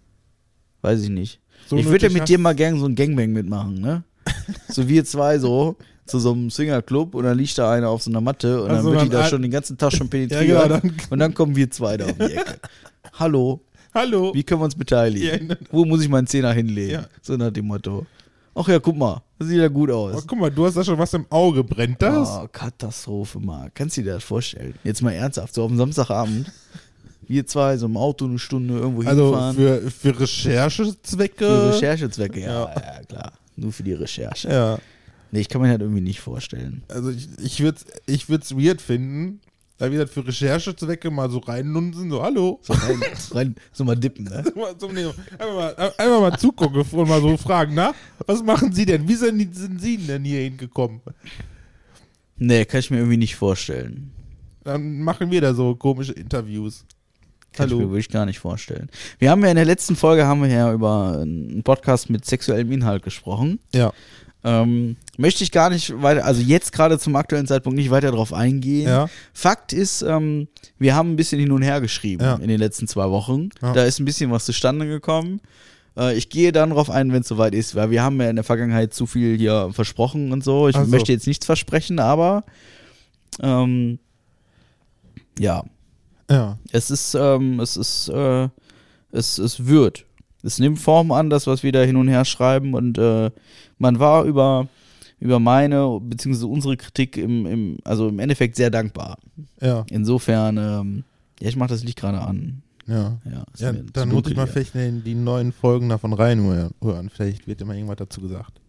Weiß ich nicht. So ich würde ja mit hast- dir mal gern so ein Gangbang mitmachen, ne? (laughs) so wir zwei so zu so einem Swingerclub und dann liegt da einer auf so einer Matte und Also dann wird die da schon den ganzen Tag schon penetriert. (laughs) Ja, genau, dann- und dann kommen wir zwei da um die Ecke. (laughs) Hallo, Hallo. wie können wir uns beteiligen? Ja, Wo muss ich meinen Zehner hinlegen? Ja. So nach dem Motto. Ach ja, guck mal, das sieht ja gut Oh, aus. guck mal, du hast da schon was im Auge. Brennt das? Oh, Katastrophe, mal. Kannst du dir das vorstellen? Jetzt mal ernsthaft, so auf dem Samstagabend. Wir zwei so im Auto eine Stunde irgendwo also hinfahren. für, für Recherchezwecke. Für Recherchezwecke, ja, Ja. ja. klar. Nur für die Recherche. Ja. Nee, ich kann mir das irgendwie nicht vorstellen. Also ich, ich würde es ich würd's weird finden, da wieder für Recherchezwecke mal so reinlunsen, so hallo. So, rein, rein, so mal dippen, ne? (laughs) So, nee, einfach, mal, einfach mal zugucken und mal so fragen, na, was machen Sie denn? Wie sind, die- sind Sie denn hier hingekommen? Nee, kann ich mir irgendwie nicht vorstellen. Dann machen wir da so komische Interviews. Kann ich mir Hallo. wirklich gar nicht vorstellen. Wir haben ja in der letzten Folge haben wir ja über einen Podcast mit sexuellem Inhalt gesprochen. Ja. Ähm, möchte ich gar nicht weiter, also jetzt gerade zum aktuellen Zeitpunkt nicht weiter drauf eingehen. Ja. Fakt ist, ähm, wir haben ein bisschen hin und her geschrieben Ja. in den letzten zwei Wochen. Ja. Da ist ein bisschen was zustande gekommen. Äh, ich gehe dann drauf ein, wenn es soweit ist, weil wir haben ja in der Vergangenheit zu viel hier versprochen und so. Ich Ach so. möchte jetzt nichts versprechen, aber ähm, ja, Ja. es ist, ähm, es ist, äh, es, es wird. Es nimmt Form an, das, was wir da hin und her schreiben. Und äh, man war über, über meine, beziehungsweise unsere Kritik im, im, also im Endeffekt sehr dankbar. Ja. Insofern, ähm, ja, ich mache das Licht gerade an. Ja. Ja, Ja, dann muss ich mal vielleicht die neuen Folgen davon reinhören. Vielleicht wird immer irgendwas dazu gesagt.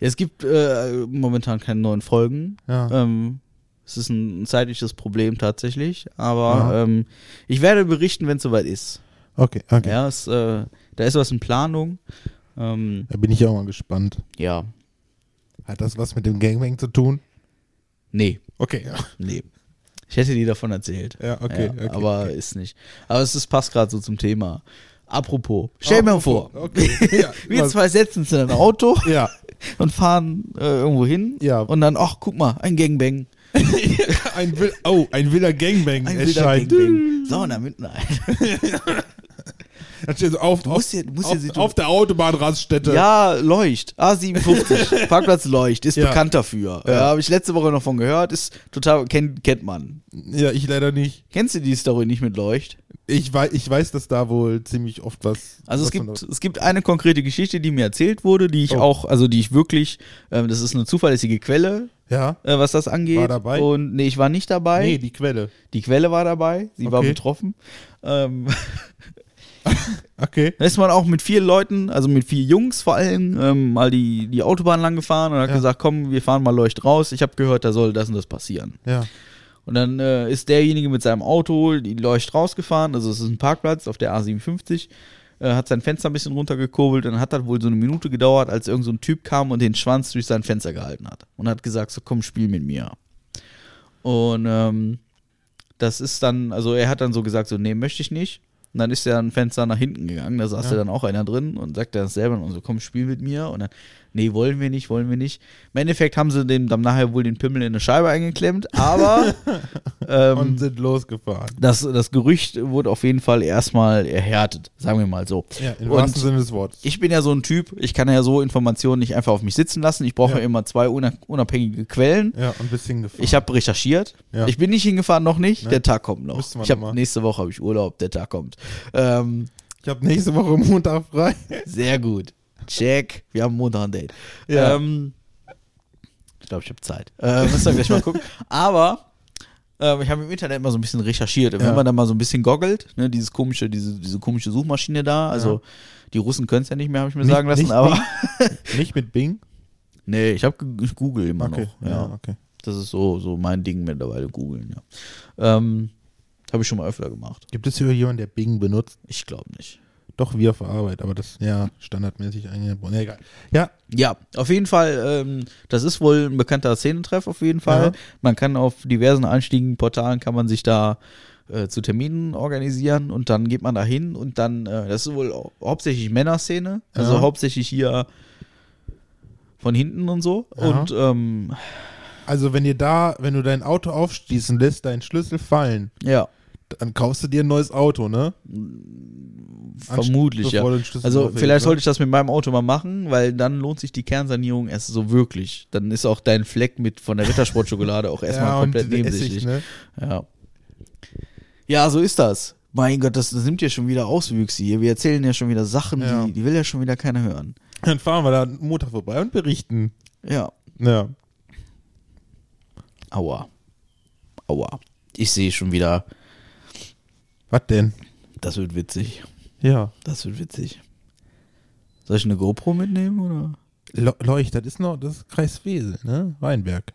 Ja, es gibt äh, momentan keine neuen Folgen. Ja. Ähm, es ist ein, zeitliches Problem tatsächlich. Aber Ja. ähm, ich werde berichten, wenn es soweit ist. Okay, okay. Ja, es, äh, da ist was in Planung. Ähm, Da bin ich auch mal gespannt. ja, Hat das was mit dem Gangbang zu tun? nee, Okay, ja. nee. Ich hätte dir davon erzählt. Ja, okay, Ja, okay, aber okay. ist nicht. Aber es ist, passt gerade so zum Thema. Apropos, stell mir vor, Okay. Ja, (laughs) wir zwei setzen uns in ein Auto ja. (laughs) und fahren äh, irgendwo hin Ja. und dann, ach, guck mal, ein Gangbang. (laughs) ein Will oh, ein wilder Gangbang Ein wilder erscheint. Gangbang. So, na mitten ein. Das (laughs) steht so auf, Du musst du musst auf, situ- auf der Autobahnraststätte. Ja, Leucht. A57. (laughs) Parkplatz Leucht. Ist Ja. bekannt dafür. Ja, Ja. habe ich letzte Woche noch von gehört. Ist total, kennt, kennt man. ja, ich leider nicht. Kennst du die Story nicht mit Leucht? Ich weiß, ich weiß, dass da wohl ziemlich oft was. Also es was gibt, von- es gibt eine konkrete Geschichte, die mir erzählt wurde, die ich Oh. auch, also die ich wirklich, ähm, das ist eine zuverlässige Quelle, Ja. äh, was das angeht. War dabei? Und nee, ich war nicht dabei. Nee, die Quelle. Die Quelle war dabei, sie war Okay. betroffen. Ähm, (laughs) Okay. da ist man auch mit vier Leuten, also mit vier Jungs vor allem, ähm, mal die, die Autobahn lang gefahren und hat Ja. gesagt, komm, wir fahren mal Leucht raus. Ich habe gehört, da soll das und das passieren. Ja. Und dann äh, ist derjenige mit seinem Auto die Leucht rausgefahren, also es ist ein Parkplatz auf der A57, äh, hat sein Fenster ein bisschen runtergekurbelt und dann hat das wohl so eine Minute gedauert, als irgend so ein Typ kam und den Schwanz durch sein Fenster gehalten hat. Und hat gesagt, so komm, spiel mit mir. Und ähm, das ist dann, also er hat dann so gesagt, so nee, möchte ich nicht. Und dann ist er ein Fenster nach hinten gegangen, da saß Ja. dann auch einer drin und sagte das selber und so, komm, spiel mit mir. Und dann, nee, wollen wir nicht, wollen wir nicht. Im Endeffekt haben sie dem dann nachher wohl den Pimmel in eine Scheibe eingeklemmt, aber (laughs) ähm, Und sind losgefahren. das, das Gerücht wurde auf jeden Fall erstmal erhärtet, sagen wir mal so. Ja, im wahrsten Sinne des Wortes. ich bin ja so ein Typ, ich kann ja so Informationen nicht einfach auf mich sitzen lassen. Ich brauche Ja. ja. immer zwei una- unabhängige Quellen. Ja, und bist hingefahren. Ich habe recherchiert. Ja. Ich bin nicht hingefahren, noch nicht. Ne? Der Tag kommt noch. Ich habe noch nächste Woche habe ich Urlaub. Der Tag kommt. Ähm, Ich habe nächste Woche Montag frei. sehr gut. Check. Wir haben Montag ein Date. Ja. Ähm, ich glaube, ich habe Zeit. Äh, müssen wir gleich mal gucken. (laughs) Aber ähm, ich habe im Internet mal so ein bisschen recherchiert. Und Ja. Wenn man da mal so ein bisschen goggelt, ne, dieses komische, diese, diese komische Suchmaschine da, also die Russen können es ja nicht mehr, habe ich mir Nicht- sagen lassen, nicht aber (laughs) Nicht mit Bing? nee, ich habe google immer Okay. noch. Ja. okay. Das ist so, so mein Ding mittlerweile, googeln, ja. Ähm, Habe ich schon mal öfter gemacht. Gibt es hier jemanden, der Bing benutzt? Ich glaube nicht. Doch, wie auf Arbeit, aber das, ja, standardmäßig eingebaut. Ja, egal. Ja, Ja, auf jeden Fall, ähm, das ist wohl ein bekannter Szenentreff auf jeden Fall. Ja. Man kann auf diversen Einstiegenportalen kann man sich da äh, zu Terminen organisieren und dann geht man da hin und dann, äh, das ist wohl hau- hauptsächlich Männerszene, also Ja. hauptsächlich hier von hinten und so. Ja. Und ähm, also wenn ihr da, wenn du dein Auto aufschließen lässt, deinen Schlüssel fallen, ja, dann kaufst du dir ein neues Auto, ne? Vermutlich, ja. Also vielleicht sollte ich das mit meinem Auto mal machen, weil dann lohnt sich die Kernsanierung erst so wirklich. Dann ist auch dein Fleck mit von der Rittersportschokolade auch (laughs) erstmal ja, komplett nebensächlich. Ne? Ja. Ja, so ist das. Mein Gott, das, das nimmt ja schon wieder Auswüchse hier. Wir erzählen ja schon wieder Sachen, Ja. die, die will ja schon wieder keiner hören. Dann fahren wir da Montag vorbei und berichten. Ja. Ja. Aua. Aua. Ich sehe schon wieder, Was denn? das wird witzig. Ja. Das wird witzig. Soll ich eine GoPro mitnehmen oder? Le Leucht, das ist noch, das ist Kreis Wesel, ne? Weinberg.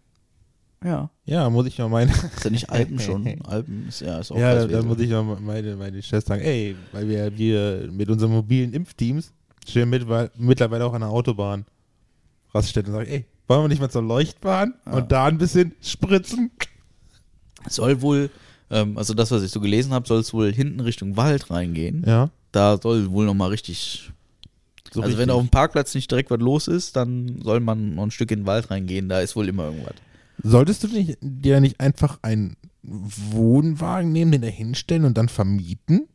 Ja. Ja, muss ich mal meine. (laughs) Ist ja nicht Alpen schon. (laughs) Alpen ist ja ist auch ja, da, muss ich mal meine, meine Chefs sagen, ey, weil wir, wir mit unseren mobilen Impfteams stehen mit, mittlerweile auch an der Autobahn. Raststätten und sagen, ey, wollen wir nicht mal zur Leuchtbahn und da ein bisschen spritzen? soll wohl, ähm, also das, was ich so gelesen habe, soll es wohl hinten Richtung Wald reingehen. Ja. Da soll wohl nochmal richtig. So also wenn richtig. auf dem Parkplatz nicht direkt was los ist, dann soll man noch ein Stück in den Wald reingehen. Da ist wohl immer irgendwas. Solltest du nicht, dir nicht einfach einen Wohnwagen nehmen, den da hinstellen und dann vermieten?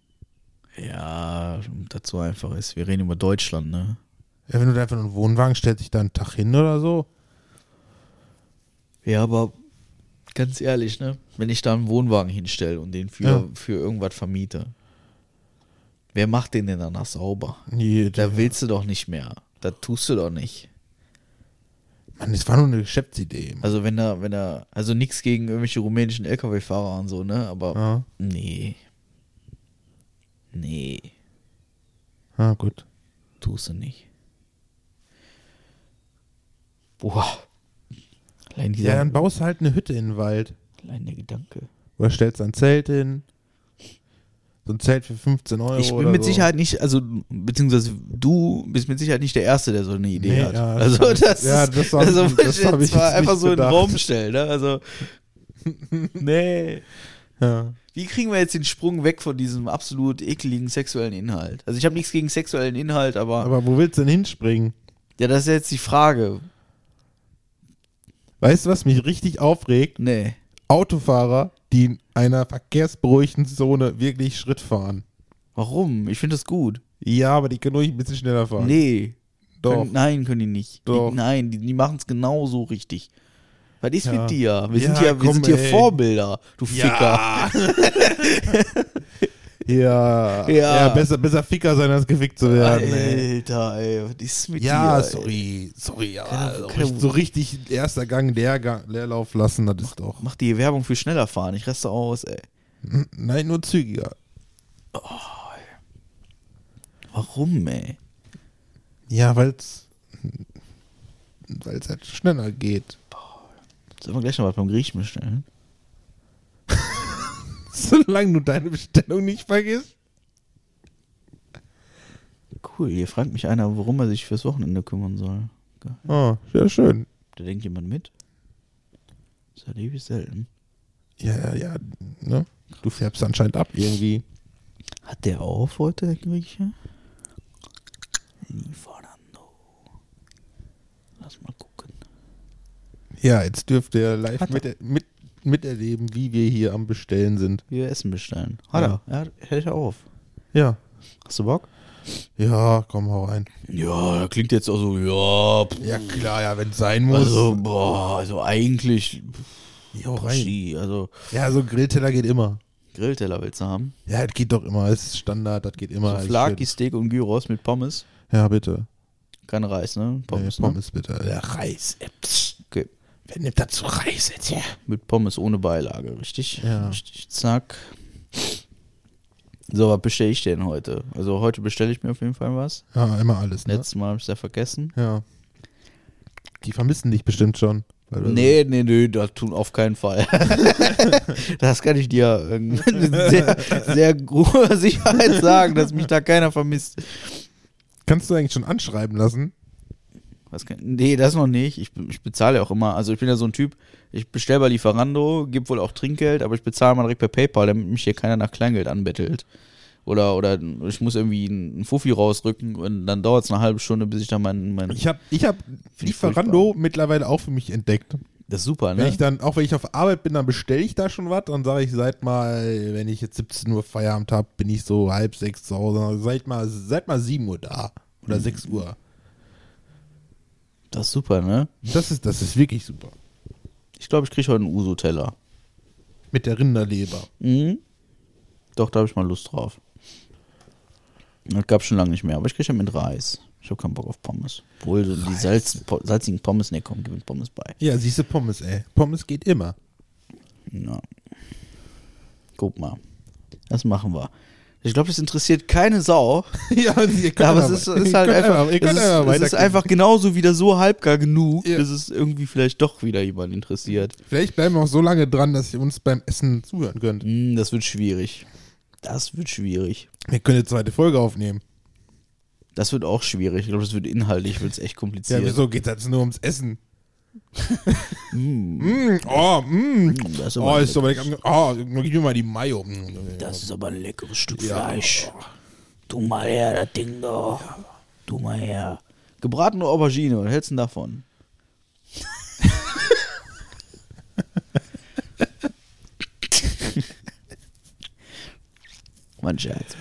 Ja, dazu einfach ist. Wir reden über Deutschland, ne? Ja, wenn du da einfach einen Wohnwagen stellst, dich da einen Tag hin oder so. Ja, aber ganz ehrlich, ne? Wenn ich da einen Wohnwagen hinstelle und den für, Ja. für irgendwas vermiete, wer macht den denn danach sauber? Nee, Da willst du doch nicht mehr. Da tust du doch nicht. Mann, das war nur eine Geschäftsidee. Also wenn er, wenn er, also nichts gegen irgendwelche rumänischen LKW-Fahrer und so, ne? Aber Ja. nee. Nee, Ah, gut. tust du nicht. Boah. Allein dieser, Ja, dann baust du halt eine Hütte in den Wald. allein der Gedanke. Oder stellst ein Zelt hin. So ein Zelt für 15 Euro. Ich bin mit so. Sicherheit nicht, also beziehungsweise du bist mit Sicherheit nicht der Erste, der so eine Idee Nee, hat. ja, also das- ja, das hab- also das muss ich jetzt mal einfach so in den. Raum stellen. Ne? Also (laughs) nee. Ja. Wie kriegen wir jetzt den Sprung weg von diesem absolut ekligen sexuellen Inhalt? Also ich habe nichts gegen sexuellen Inhalt, aber, Aber wo willst du denn hinspringen? ja, das ist jetzt die Frage. Weißt du, was mich richtig aufregt? Nee. Autofahrer, die in einer verkehrsberuhigten Zone wirklich Schritt fahren. Warum? Ich finde das gut. Ja, aber die können ruhig ein bisschen schneller fahren. Nee. Doch. Können, nein, können die nicht. Doch. Die, nein, die, die machen es genauso richtig. Was ist Ja. mit dir? Wir Ja, sind hier, wir komm, sind hier ey. Vorbilder, du Ficker. Ja. (laughs) (laughs) ja. Ja. ja. besser, besser Ficker sein, als gefickt zu werden. ey. Alter, ey, was ist mit Ja, dir? ey? sorry. Sorry, ja. Keine- so, keine- richtig, so richtig erster Gang, Leergang, Leerlauf lassen, das ist doch. Mach die Werbung für schneller fahren, ich reste aus, ey. Nein, nur zügiger. Warum, ey? Ja, weil es weil es halt schneller geht. Sollen wir gleich noch was beim Griechen bestellen? (laughs) (laughs) Solange du deine Bestellung nicht vergisst. Cool, hier fragt mich einer, warum er sich fürs Wochenende kümmern soll. Geil. Oh, sehr schön. Da denkt jemand mit. Das erlebe ich selten. Ja, ja, ja. Ne? Du färbst anscheinend ab irgendwie. Hat der auf heute, der Grieche? Lieferando. Lass mal gucken. Ja, jetzt dürft ihr live er. mit, mit, miterleben, wie wir hier am Bestellen sind. Wir Essen bestellen. Hat Ja. er? Ja, hält er auf. Ja. Hast du Bock? Ja, komm, hau rein. Ja, klingt jetzt auch so, ja. pff, Ja, klar, ja, wenn es sein muss. Also, boah, also eigentlich. hau rein. Also Ja, so Grillteller geht immer. Grillteller willst du haben? Ja, das geht doch immer. Es ist Standard, das geht immer. So Flaki. Steak und Gyros mit Pommes. Ja, bitte. Kein Reis, ne? Pommes, Pommes, ne? Bitte. Ja, Reis. Okay. Wer nimmt dazu Reis jetzt? Mit Pommes ohne Beilage, richtig? Ja. Richtig, zack. So, was bestelle ich denn heute? Also heute bestelle ich mir auf jeden Fall was. Ja, immer alles, ne? Letztes Mal habe ich es ja vergessen. Ja. Die vermissen dich bestimmt schon. Nee, nee, nee, das tun auf keinen Fall. (laughs) das kann ich dir äh, mit (laughs) sehr, sehr großer Sicherheit sagen, dass mich da keiner vermisst. Kannst du eigentlich schon anschreiben lassen? Was kann, nee, das noch nicht. Ich, ich bezahle ja auch immer. Also ich bin ja so ein Typ, ich bestelle bei Lieferando, gebe wohl auch Trinkgeld, aber ich bezahle mal direkt per PayPal, damit mich hier keiner nach Kleingeld anbettelt. Oder, oder ich muss irgendwie einen Fuffi rausrücken und dann dauert es eine halbe Stunde, bis ich dann mein. mein Ich habe ich hab ich Lieferando mittlerweile auch für mich entdeckt. das ist super, Wenn ne? ich dann, auch wenn ich auf Arbeit bin, dann bestelle ich da schon was. Dann sage ich, seit mal, wenn ich jetzt 17 Uhr Feierabend habe, bin ich so halb sechs zu Hause. Seid mal, seid mal 7 Uhr da. Oder 6 Uhr. Das ist super, ne? Das ist, das ist wirklich super. Ich glaube, ich kriege heute einen Uso-Teller. Mit der Rinderleber. Mhm. Doch, da habe ich mal Lust drauf. Das gab schon lange nicht mehr, aber ich kriege ja mit Reis. Ich habe keinen Bock auf Pommes. Obwohl so die Salz, po, salzigen Pommes, ne, komm, gib mir Pommes bei. Ja, siehst du Pommes, ey. Pommes geht immer. Ja. Guck mal. Das machen wir. Ich glaube, das interessiert keine Sau. ja, (laughs) Ja, aber es ist, ist halt einfach, es ist, einfach es ist einfach genauso wieder so halbgar genug, Ja. dass es irgendwie vielleicht doch wieder jemand interessiert. Vielleicht bleiben wir auch so lange dran, dass ihr uns beim Essen zuhören könnt. Hm, das wird schwierig. Das wird schwierig. Wir können eine zweite Folge aufnehmen. Das wird auch schwierig. Ich glaube, das wird inhaltlich wird's echt Ja, kompliziert. wieso geht das nur ums Essen? Mm, Mm, oh, mm. das, ist Oh, aber ist aber lecker. Oh, gib mir mal die Mayo. das ist aber ein leckeres Stück Ja. Fleisch. Tu mal her, das Ding doch. Tu mal her. Gebratene Aubergine, was hältst du denn davon? (laughs) Mein Scherz.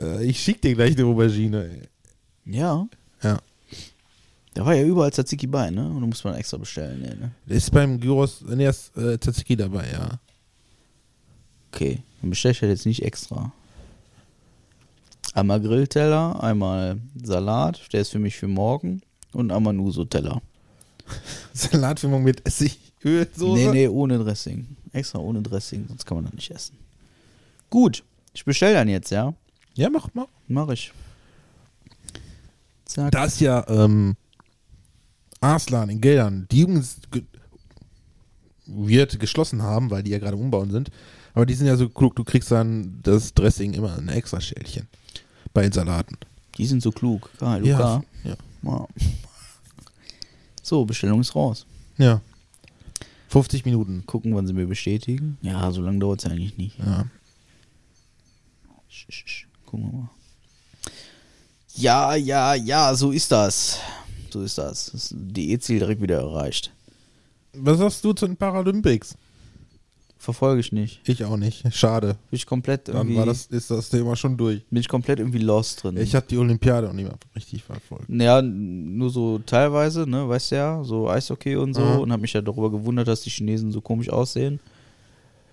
Äh, ich schick dir gleich eine Aubergine. Ey. Ja, Ja. Da war ja überall Tzatziki bei, ne? Und du musst man extra bestellen, ne? ne? Ist beim Gyros, nee, ist äh, Tzatziki dabei, ja. Okay, dann bestelle ich halt jetzt nicht extra. Einmal Grillteller, einmal Salat, der ist für mich für morgen und einmal einen Uso-Teller. (laughs) Salat für morgen mit Essig, Öl, Soße. Nee, nee, ohne Dressing. Extra ohne Dressing, sonst kann man das nicht essen. Gut, ich bestelle dann jetzt, ja? Ja, mach mal. Mach ich. Zack. Da ist ja ähm, Arslan in Geldern, die Jungs ge wird geschlossen haben, weil die ja gerade umbauen sind. Aber die sind ja so klug, du kriegst dann das Dressing immer ein extra Schälchen bei den Salaten. Die sind so klug. Geil, Luca. ja. Ja. So, Bestellung ist raus. Ja. 50 Minuten. Gucken, wann sie mir bestätigen. Ja, so lange dauert es eigentlich nicht. Ja. Sch, sch, sch. Gucken wir mal. Ja, ja, ja, so ist das. So ist das. Das Diätziel direkt wieder erreicht. Was sagst du zu den Paralympics? Verfolge ich nicht. Ich auch nicht. Schade. Bin ich komplett Dann irgendwie, war das, ist das Thema schon durch. bin ich komplett irgendwie lost drin. Ich habe die Olympiade auch nicht mehr richtig verfolgt. ja, nur so teilweise, ne, weißt du ja, so Eishockey und so Mhm. und habe mich ja darüber gewundert, dass die Chinesen so komisch aussehen.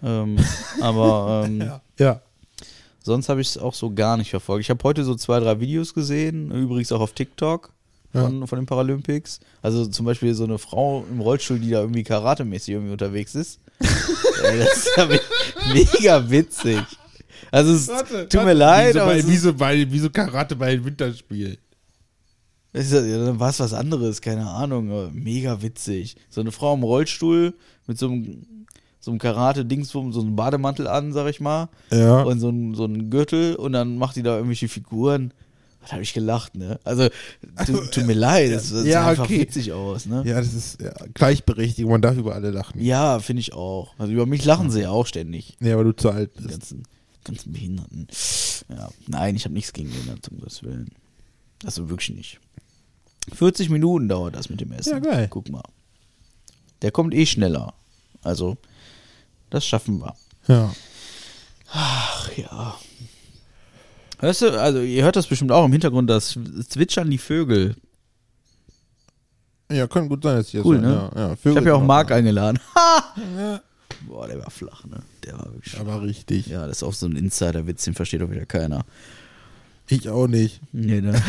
Ähm, (laughs) aber ähm, (laughs) Ja. Sonst habe ich es auch so gar nicht verfolgt. Ich habe heute so zwei, drei Videos gesehen, übrigens auch auf TikTok von, von den Paralympics. Also zum Beispiel so eine Frau im Rollstuhl, die da irgendwie karatemäßig irgendwie unterwegs ist. (laughs) Ey, das ist ja me- mega witzig. Also es tut mir leid, wie so aber bei, es wie, ist, so bei, wie so Karate bei den Winterspielen. ja, dann war es was anderes, keine Ahnung. Mega witzig. So eine Frau im Rollstuhl mit so einem, so einem Karate-Dings, so einem Bademantel an, sag ich mal. Ja. und so ein, so ein Gürtel und dann macht die da irgendwelche Figuren. Da habe ich gelacht, ne? Also, tu, tut mir leid, das, das Ja, sah einfach okay. witzig aus, ne? ja, das ist ja, Gleichberechtigung, man darf über alle lachen. Ja, finde ich auch. Also über mich lachen sie ja auch ständig. Nee, aber du zu alt Die bist. ganzen, ganzen Behinderten. Ja, nein, ich habe nichts gegen Behinderte, um Gottes Willen. Also wirklich nicht. 40 Minuten dauert das mit dem Essen. Ja, geil. Guck mal. Der kommt eh schneller. Also, das schaffen wir. Ja. Ach ja. Hörst du, also ihr hört das bestimmt auch im Hintergrund, das zwitschern die Vögel. Ja, kann gut sein, dass hier Cool, so, ne? Ja, ja, Ich habe ja auch Marc ein. eingeladen. (laughs) Ja, Boah, der war flach, ne? Der war wirklich. aber richtig. Ja, das ist auch so ein Insider-Witz, den versteht doch wieder keiner. Ich auch nicht. Nee, ne? (laughs)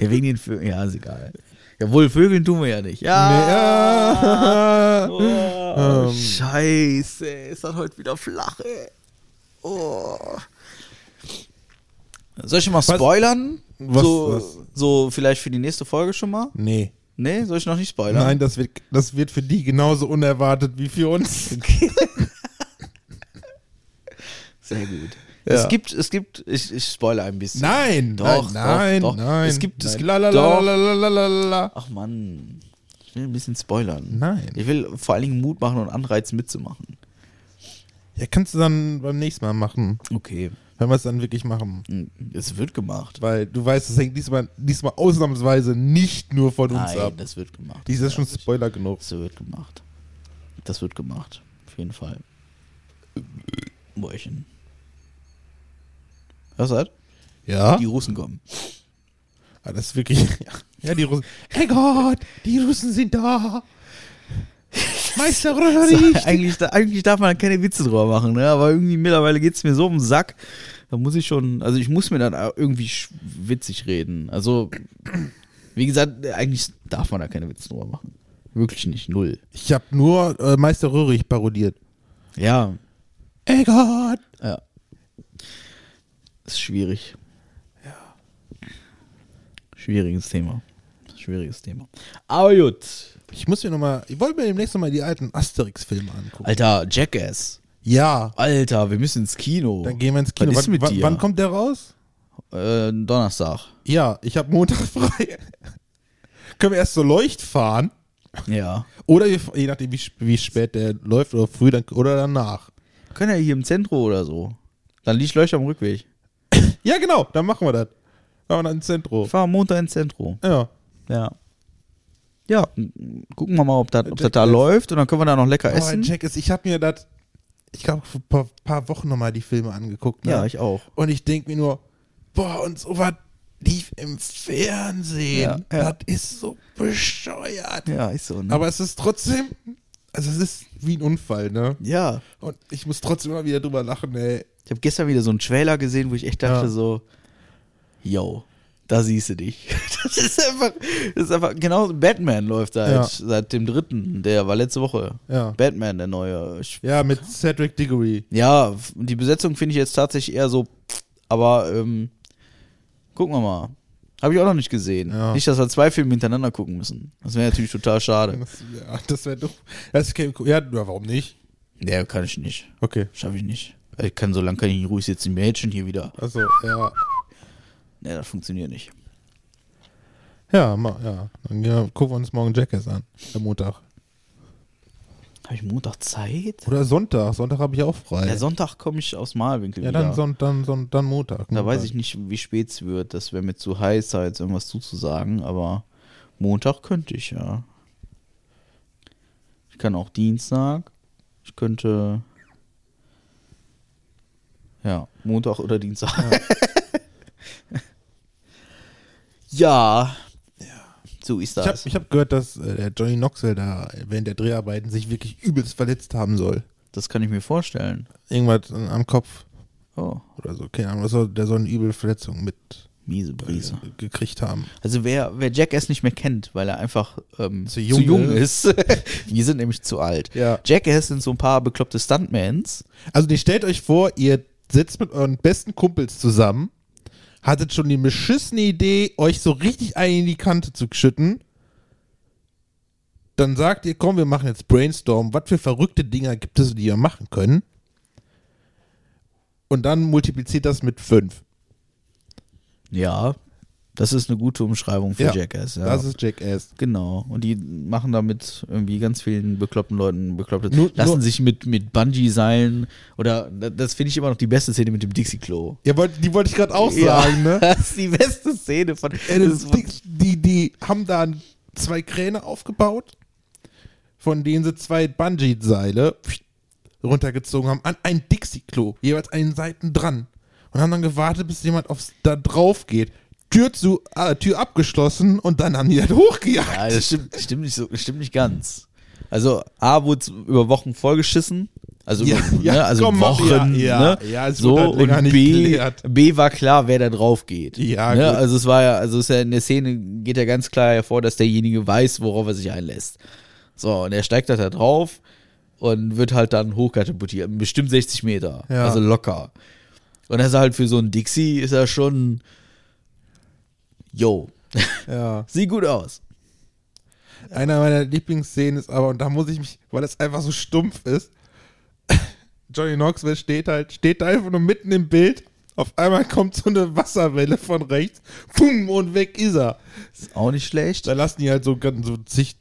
ja, wegen den Vögeln. Ja, ist egal. Jawohl, Vögeln tun wir ja nicht. Ja! Nee, (laughs) Oh, Ähm. Scheiße, ist das heute wieder flach, ey. Oh. Soll ich mal spoilern? Was- so, was? so vielleicht für die nächste Folge schon mal? nee. Nee, soll ich noch nicht spoilern? Nein, das wird, das wird für die genauso unerwartet wie für uns. (laughs) Sehr gut. Ja. Es gibt, es gibt, ich, ich spoilere ein bisschen. Nein, Doch, nein, doch, doch. nein. Es gibt- es gibt- la, la, doch. la, la, la, la, la. Ach Mann. Ich will ein bisschen spoilern. Nein. Ich will vor allen Dingen Mut machen und Anreiz mitzumachen. Ja, kannst du dann beim nächsten Mal machen, Okay. Wenn wir es dann wirklich machen. Hm, Es wird gemacht. Weil du weißt, es hängt diesmal, diesmal ausnahmsweise nicht nur von uns Nein, ab. das wird gemacht. Dies ist schon Das Spoiler genug. wird gemacht. Das wird gemacht. Auf jeden Fall. Bäuchen. Was hat? Ja? Die Russen kommen. Ah, das ist wirklich. (laughs) Ja, die Russen. Hey Gott, die Russen sind da. Meister (laughs) So, Röhrig. eigentlich, da- eigentlich darf man keine Witze drüber machen, ne? aber irgendwie mittlerweile geht es mir so um den Sack. Da muss ich schon, also ich muss mir dann irgendwie witzig reden. Also, wie gesagt, eigentlich darf man da keine Witze drüber machen. Wirklich nicht, null. Ich habe nur äh, Meister Röhrig parodiert. Ja, Gott. ja. Ist schwierig. Ja. Schwieriges Thema. Schwieriges Thema. Aber gut. Ich muss mir nochmal. Ich wollte mir demnächst nochmal die alten Asterix-Filme angucken. Alter, Jackass. Ja. Alter, wir müssen ins Kino. Dann gehen wir ins Kino. Was ist wann, mit dir? wann kommt der raus? Äh, Donnerstag. Ja, ich habe Montag frei. (laughs) Können wir erst so Leucht fahren? Ja. Oder wir, je nachdem, wie, wie spät der läuft oder früh dann, oder danach. Können ja hier im Zentrum oder so. Dann liegt Leuchter am Rückweg. (laughs) Ja, genau, dann machen wir das. Fahren wir dann ins Zentrum. Ich fahre am Montag ins Zentrum. Ja. Ja. Ja, gucken wir mal, ob das ob das da läuft und dann können wir da noch lecker Oh, essen. Jack ist, ich habe mir das, ich glaube, vor ein paar, paar Wochen nochmal die Filme angeguckt. Ne? Ja, ich auch. Und ich denke mir nur, boah, und so was lief im Fernsehen. Ja, ja. Das ist so bescheuert. Ja, ist so, ne? Aber es ist trotzdem, also es ist wie ein Unfall, ne? ja. Und ich muss trotzdem immer wieder drüber lachen, ey. Ich habe gestern wieder so einen Trailer gesehen, wo ich echt dachte Ja. so, yo, da siehst du dich. (laughs) Das ist einfach, das ist einfach, genau, Batman läuft seit, Ja. seit dem dritten, der war letzte Woche. Ja. Batman, der neue. Ja, mit Cedric Diggory. ja, die Besetzung finde ich jetzt tatsächlich eher so, aber ähm, gucken wir mal. Habe ich auch noch nicht gesehen. Ja. Nicht, dass wir zwei Filme hintereinander gucken müssen. Das wäre natürlich total schade. Das, ja, das wäre doch. Das käme- ja, ja, warum nicht? Nee, kann ich nicht. Okay. Schaffe ich nicht. Ich kann so lange kann ich nicht ruhig sitzen. Mädchen hier wieder. Also, ja. Nee, das funktioniert nicht. Ja, ma, ja. Dann wir, gucken wir uns morgen Jackass an. Am Montag. Habe ich Montag Zeit? Oder Sonntag. Sonntag habe ich auch frei. Ja, Sonntag komme ich aus Malwinkel ja, dann, Son, dann, Son, dann Montag. da Montag. weiß ich nicht, wie spät es wird. Das wäre mir zu heiß, da jetzt irgendwas zuzusagen. Aber Montag könnte ich, ja. Ich kann auch Dienstag. Ich könnte... Ja, Montag oder Dienstag. Ja. (laughs) So ist Ich habe das. ich hab gehört, dass äh, der Johnny Knoxville da während der Dreharbeiten sich wirklich übelst verletzt haben soll. Das kann ich mir vorstellen. Irgendwas am Kopf Oh, oder so. Keine Ahnung. soll- Der soll eine üble Verletzung mit miese äh, Brise. gekriegt haben. Also wer, wer Jackass nicht mehr kennt, weil er einfach ähm, Zu zu jung jung, ist, (laughs) wir sind nämlich zu alt. Ja. Jackass sind so ein paar bekloppte Stuntmans. Also, ihr stellt euch vor, ihr sitzt mit euren besten Kumpels zusammen, hattet schon die beschissene Idee, euch so richtig einen in die Kante zu schütten. Dann sagt ihr, komm, wir machen jetzt Brainstorm. Was für verrückte Dinger gibt es, die wir machen können? Und dann multipliziert das mit fünf. Ja, das ist eine gute Umschreibung für Ja, Jackass. Ja. Das ist Jackass. Genau. Und die machen damit irgendwie ganz vielen bekloppten Leuten bekloppte. Nur- lassen nur- sich mit, mit Bungee-Seilen oder das finde ich immer noch die beste Szene mit dem Dixie-Klo. Ja, die wollte ich gerade auch Ja, sagen, ne? (laughs) Das ist die beste Szene von. Ey, das, das- die, die, die haben da zwei Kräne aufgebaut, von denen sie zwei Bungee-Seile runtergezogen haben, an ein Dixie-Klo, jeweils den Seiten dran. Und haben dann gewartet, bis jemand aufs, da drauf geht. Tür zu, äh, Tür abgeschlossen und dann haben die das hochgejagt. Ja, das stimmt, stimmt nicht so, stimmt nicht ganz. Also A wurde es über Wochen vollgeschissen. Also, Ja, über, ja, ne, also komm, Wochen, ja, ne? ja, so wurde halt und B. B war klar, wer da drauf geht. Ja, ne? Also es war ja, also es ist ja in der Szene geht ja ganz klar hervor, dass derjenige weiß, worauf er sich einlässt. So, und er steigt halt da drauf und wird halt dann hochkatapultiert, bestimmt 60 Meter, Ja. also locker. Und das ist halt für so einen Dixie ist er schon, yo, (laughs) Ja. sieht gut aus. Einer meiner Lieblingsszenen ist aber, und da muss ich mich, weil es einfach so stumpf ist, (laughs) Johnny Knoxville steht halt, steht da einfach nur mitten im Bild. Auf einmal kommt so eine Wasserwelle von rechts, pum, und weg ist er. Ist auch nicht schlecht. Da lassen die halt so, so zig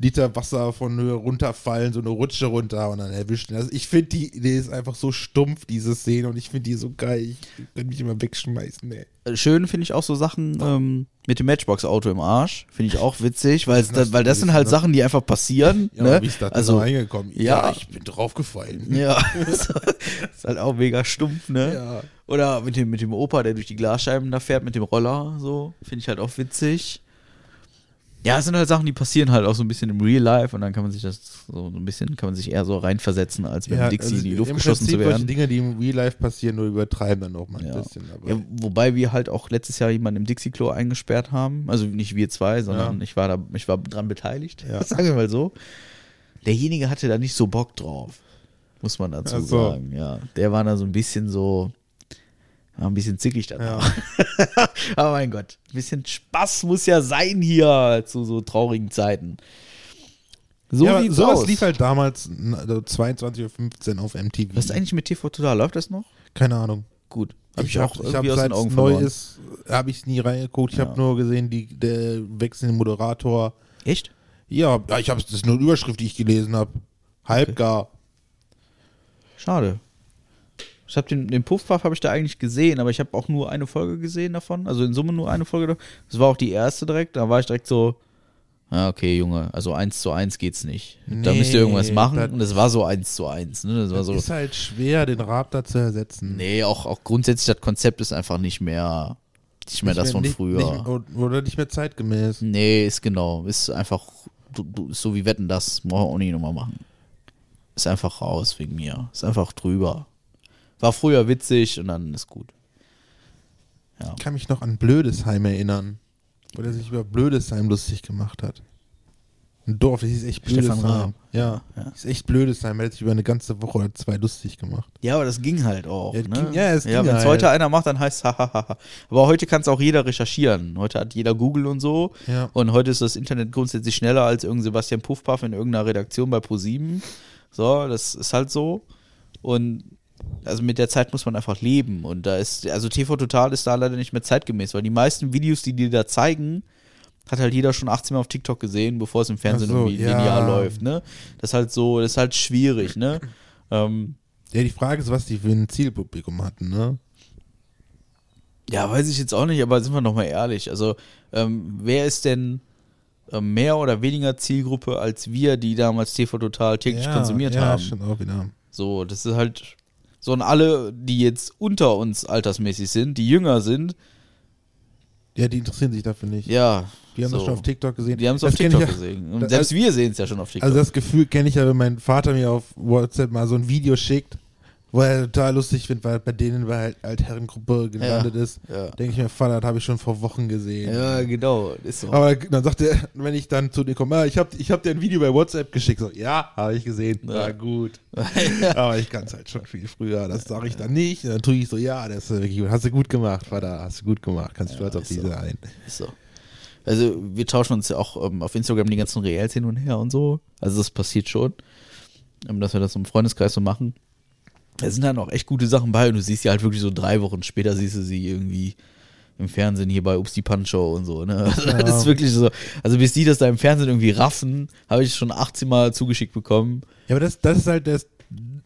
Liter Wasser von Höhe runterfallen, so eine Rutsche runter und dann erwischen. Also ich finde die Idee ist einfach so stumpf, diese Szene, und ich finde die so geil. Ich könnte mich immer wegschmeißen, ey. Äh, Schön finde ich auch so Sachen ähm, mit dem Matchbox-Auto im Arsch. Finde ich auch witzig, weil, das weil das sind halt ne? Sachen, die einfach passieren. Ja, ne? wie ist das also, also, reingekommen? ja. ich bin draufgefallen. Ja, (laughs) (laughs) ist halt auch mega stumpf, ne? Ja. Oder mit dem, mit dem Opa, der durch die Glasscheiben da fährt, mit dem Roller, so. Finde ich halt auch witzig. Ja, es sind halt Sachen, die passieren halt auch so ein bisschen im Real Life und dann kann man sich das so ein bisschen, kann man sich eher so reinversetzen, als mit dem Dixie in die Luft also geschossen Prinzip zu werden. Dinge, die im Real Life passieren, nur übertreiben dann auch mal ein Ja. bisschen. Ja, wobei wir halt auch letztes Jahr jemanden im Dixie-Klo eingesperrt haben. Also nicht wir zwei, sondern Ja. ich war da, ich war dran beteiligt. Ja. (laughs) Sagen wir mal so. Derjenige hatte da nicht so Bock drauf. Muss man dazu so. sagen. Ja. Der war da so ein bisschen so, ein bisschen zickig danach. ja. (laughs) Aber mein Gott, ein bisschen Spaß muss ja sein hier zu so traurigen Zeiten. So ja, sieht's sowas aus. lief halt damals n- also 22.15 Uhr auf MTV. Was ist eigentlich mit TV Total? Läuft das noch? Keine Ahnung. Gut. Hab ich, ich auch habe hab, aus den Augen neu ist, habe ich nie reingeguckt. Ich Ja. habe nur gesehen, die, der wechselnde Moderator. Echt? Ja, ich habe das ist nur eine Überschrift, die ich gelesen habe. Halbgar. Schade. Ich habe den, den Puffpuff habe ich da eigentlich gesehen, aber ich habe auch nur eine Folge gesehen davon. Also in Summe nur eine Folge. Das war auch die erste direkt. Da war ich direkt so, ah, okay, Junge, also eins zu eins geht's nicht. da müsst ihr irgendwas Nee, machen. das- Und es war so eins zu eins. Ne? Das war so. ist halt schwer, den Raptor zu ersetzen. Nee, auch, auch grundsätzlich das Konzept ist einfach nicht mehr, nicht mehr Nicht das von nicht, früher. Nicht, oder nicht mehr zeitgemäß. Nee, ist genau. Ist einfach ist so wie Wetten, das brauchen wir auch nicht nochmal machen. Ist einfach raus wegen mir. Ist einfach drüber. War früher witzig und dann ist gut. Ich kann mich noch an Blödesheim erinnern, wo der sich über Blödesheim lustig gemacht hat. Ein Dorf, das hieß echt Blödesheim. Ja, Ja. das ist echt Blödesheim. Er hat sich über eine ganze Woche oder zwei lustig gemacht. Ja, aber das ging halt auch. Ja, ne? ging- ja, es ja wenn es halt. heute einer macht, dann heißt es hahaha. Aber heute kann es auch jeder recherchieren. Heute hat jeder Google und so. Ja. Und heute ist das Internet grundsätzlich schneller als irgendein Sebastian Puffpaff in irgendeiner Redaktion bei ProSieben. So, das ist halt so. Und also mit der Zeit muss man einfach leben. Und da ist, also TV Total ist da leider nicht mehr zeitgemäß, weil die meisten Videos, die dir da zeigen, hat halt jeder schon 18 Mal auf TikTok gesehen, bevor es im Fernsehen so, irgendwie ja. linear läuft, ne? Das ist halt so, das ist halt schwierig, ne? (clears throat) Ähm, Ja, die Frage ist, was die für ein Zielpublikum hatten, ne? Ja, weiß ich jetzt auch nicht, aber sind wir noch mal ehrlich. Also, ähm, wer ist denn ähm, mehr oder weniger Zielgruppe als wir, die damals TV Total täglich ja, konsumiert ja, haben? schon auch wieder. So, das ist halt so und alle, die jetzt unter uns altersmäßig sind, die jünger sind, Ja, die interessieren sich dafür nicht. ja. Die haben so. das schon auf TikTok gesehen. Die haben es auf TikTok ja- gesehen. Und selbst wir sehen es ja schon auf TikTok. Also das Gefühl kenne ich ja, wenn mein Vater mir auf WhatsApp mal so ein Video schickt, wo er total lustig findet, weil bei denen bei halt Altherrengruppe gelandet ist. ja. Denke ich mir, Vater, das habe ich schon vor Wochen gesehen. ja, genau. Ist so. Aber dann sagt er, wenn ich dann zu dir komme, ah, ich habe ich hab dir ein Video bei WhatsApp geschickt. So, ja, habe ich gesehen. Ja. (laughs) Ja, gut. Aber ich kann es halt schon viel früher. Das sage ich dann nicht. Dann tue ich so, ja, das ist wirklich gut. Hast du gut gemacht, Vater. Hast du gut gemacht. Kannst stolz auf ist so. diese sein. Ist so. Also wir tauschen uns ja auch ähm, auf Instagram die ganzen Reels hin und her und so. Also das passiert schon, ähm, dass wir das im Freundeskreis so machen. Da sind dann auch echt gute Sachen bei und du siehst sie halt wirklich so drei Wochen später siehst du sie irgendwie im Fernsehen hier bei Ups die Punch-Show und so. Ne? (laughs) Also Das ist wirklich so. Also bis die das da im Fernsehen irgendwie raffen, habe ich schon 18 Mal zugeschickt bekommen. Ja, aber das, das ist halt das,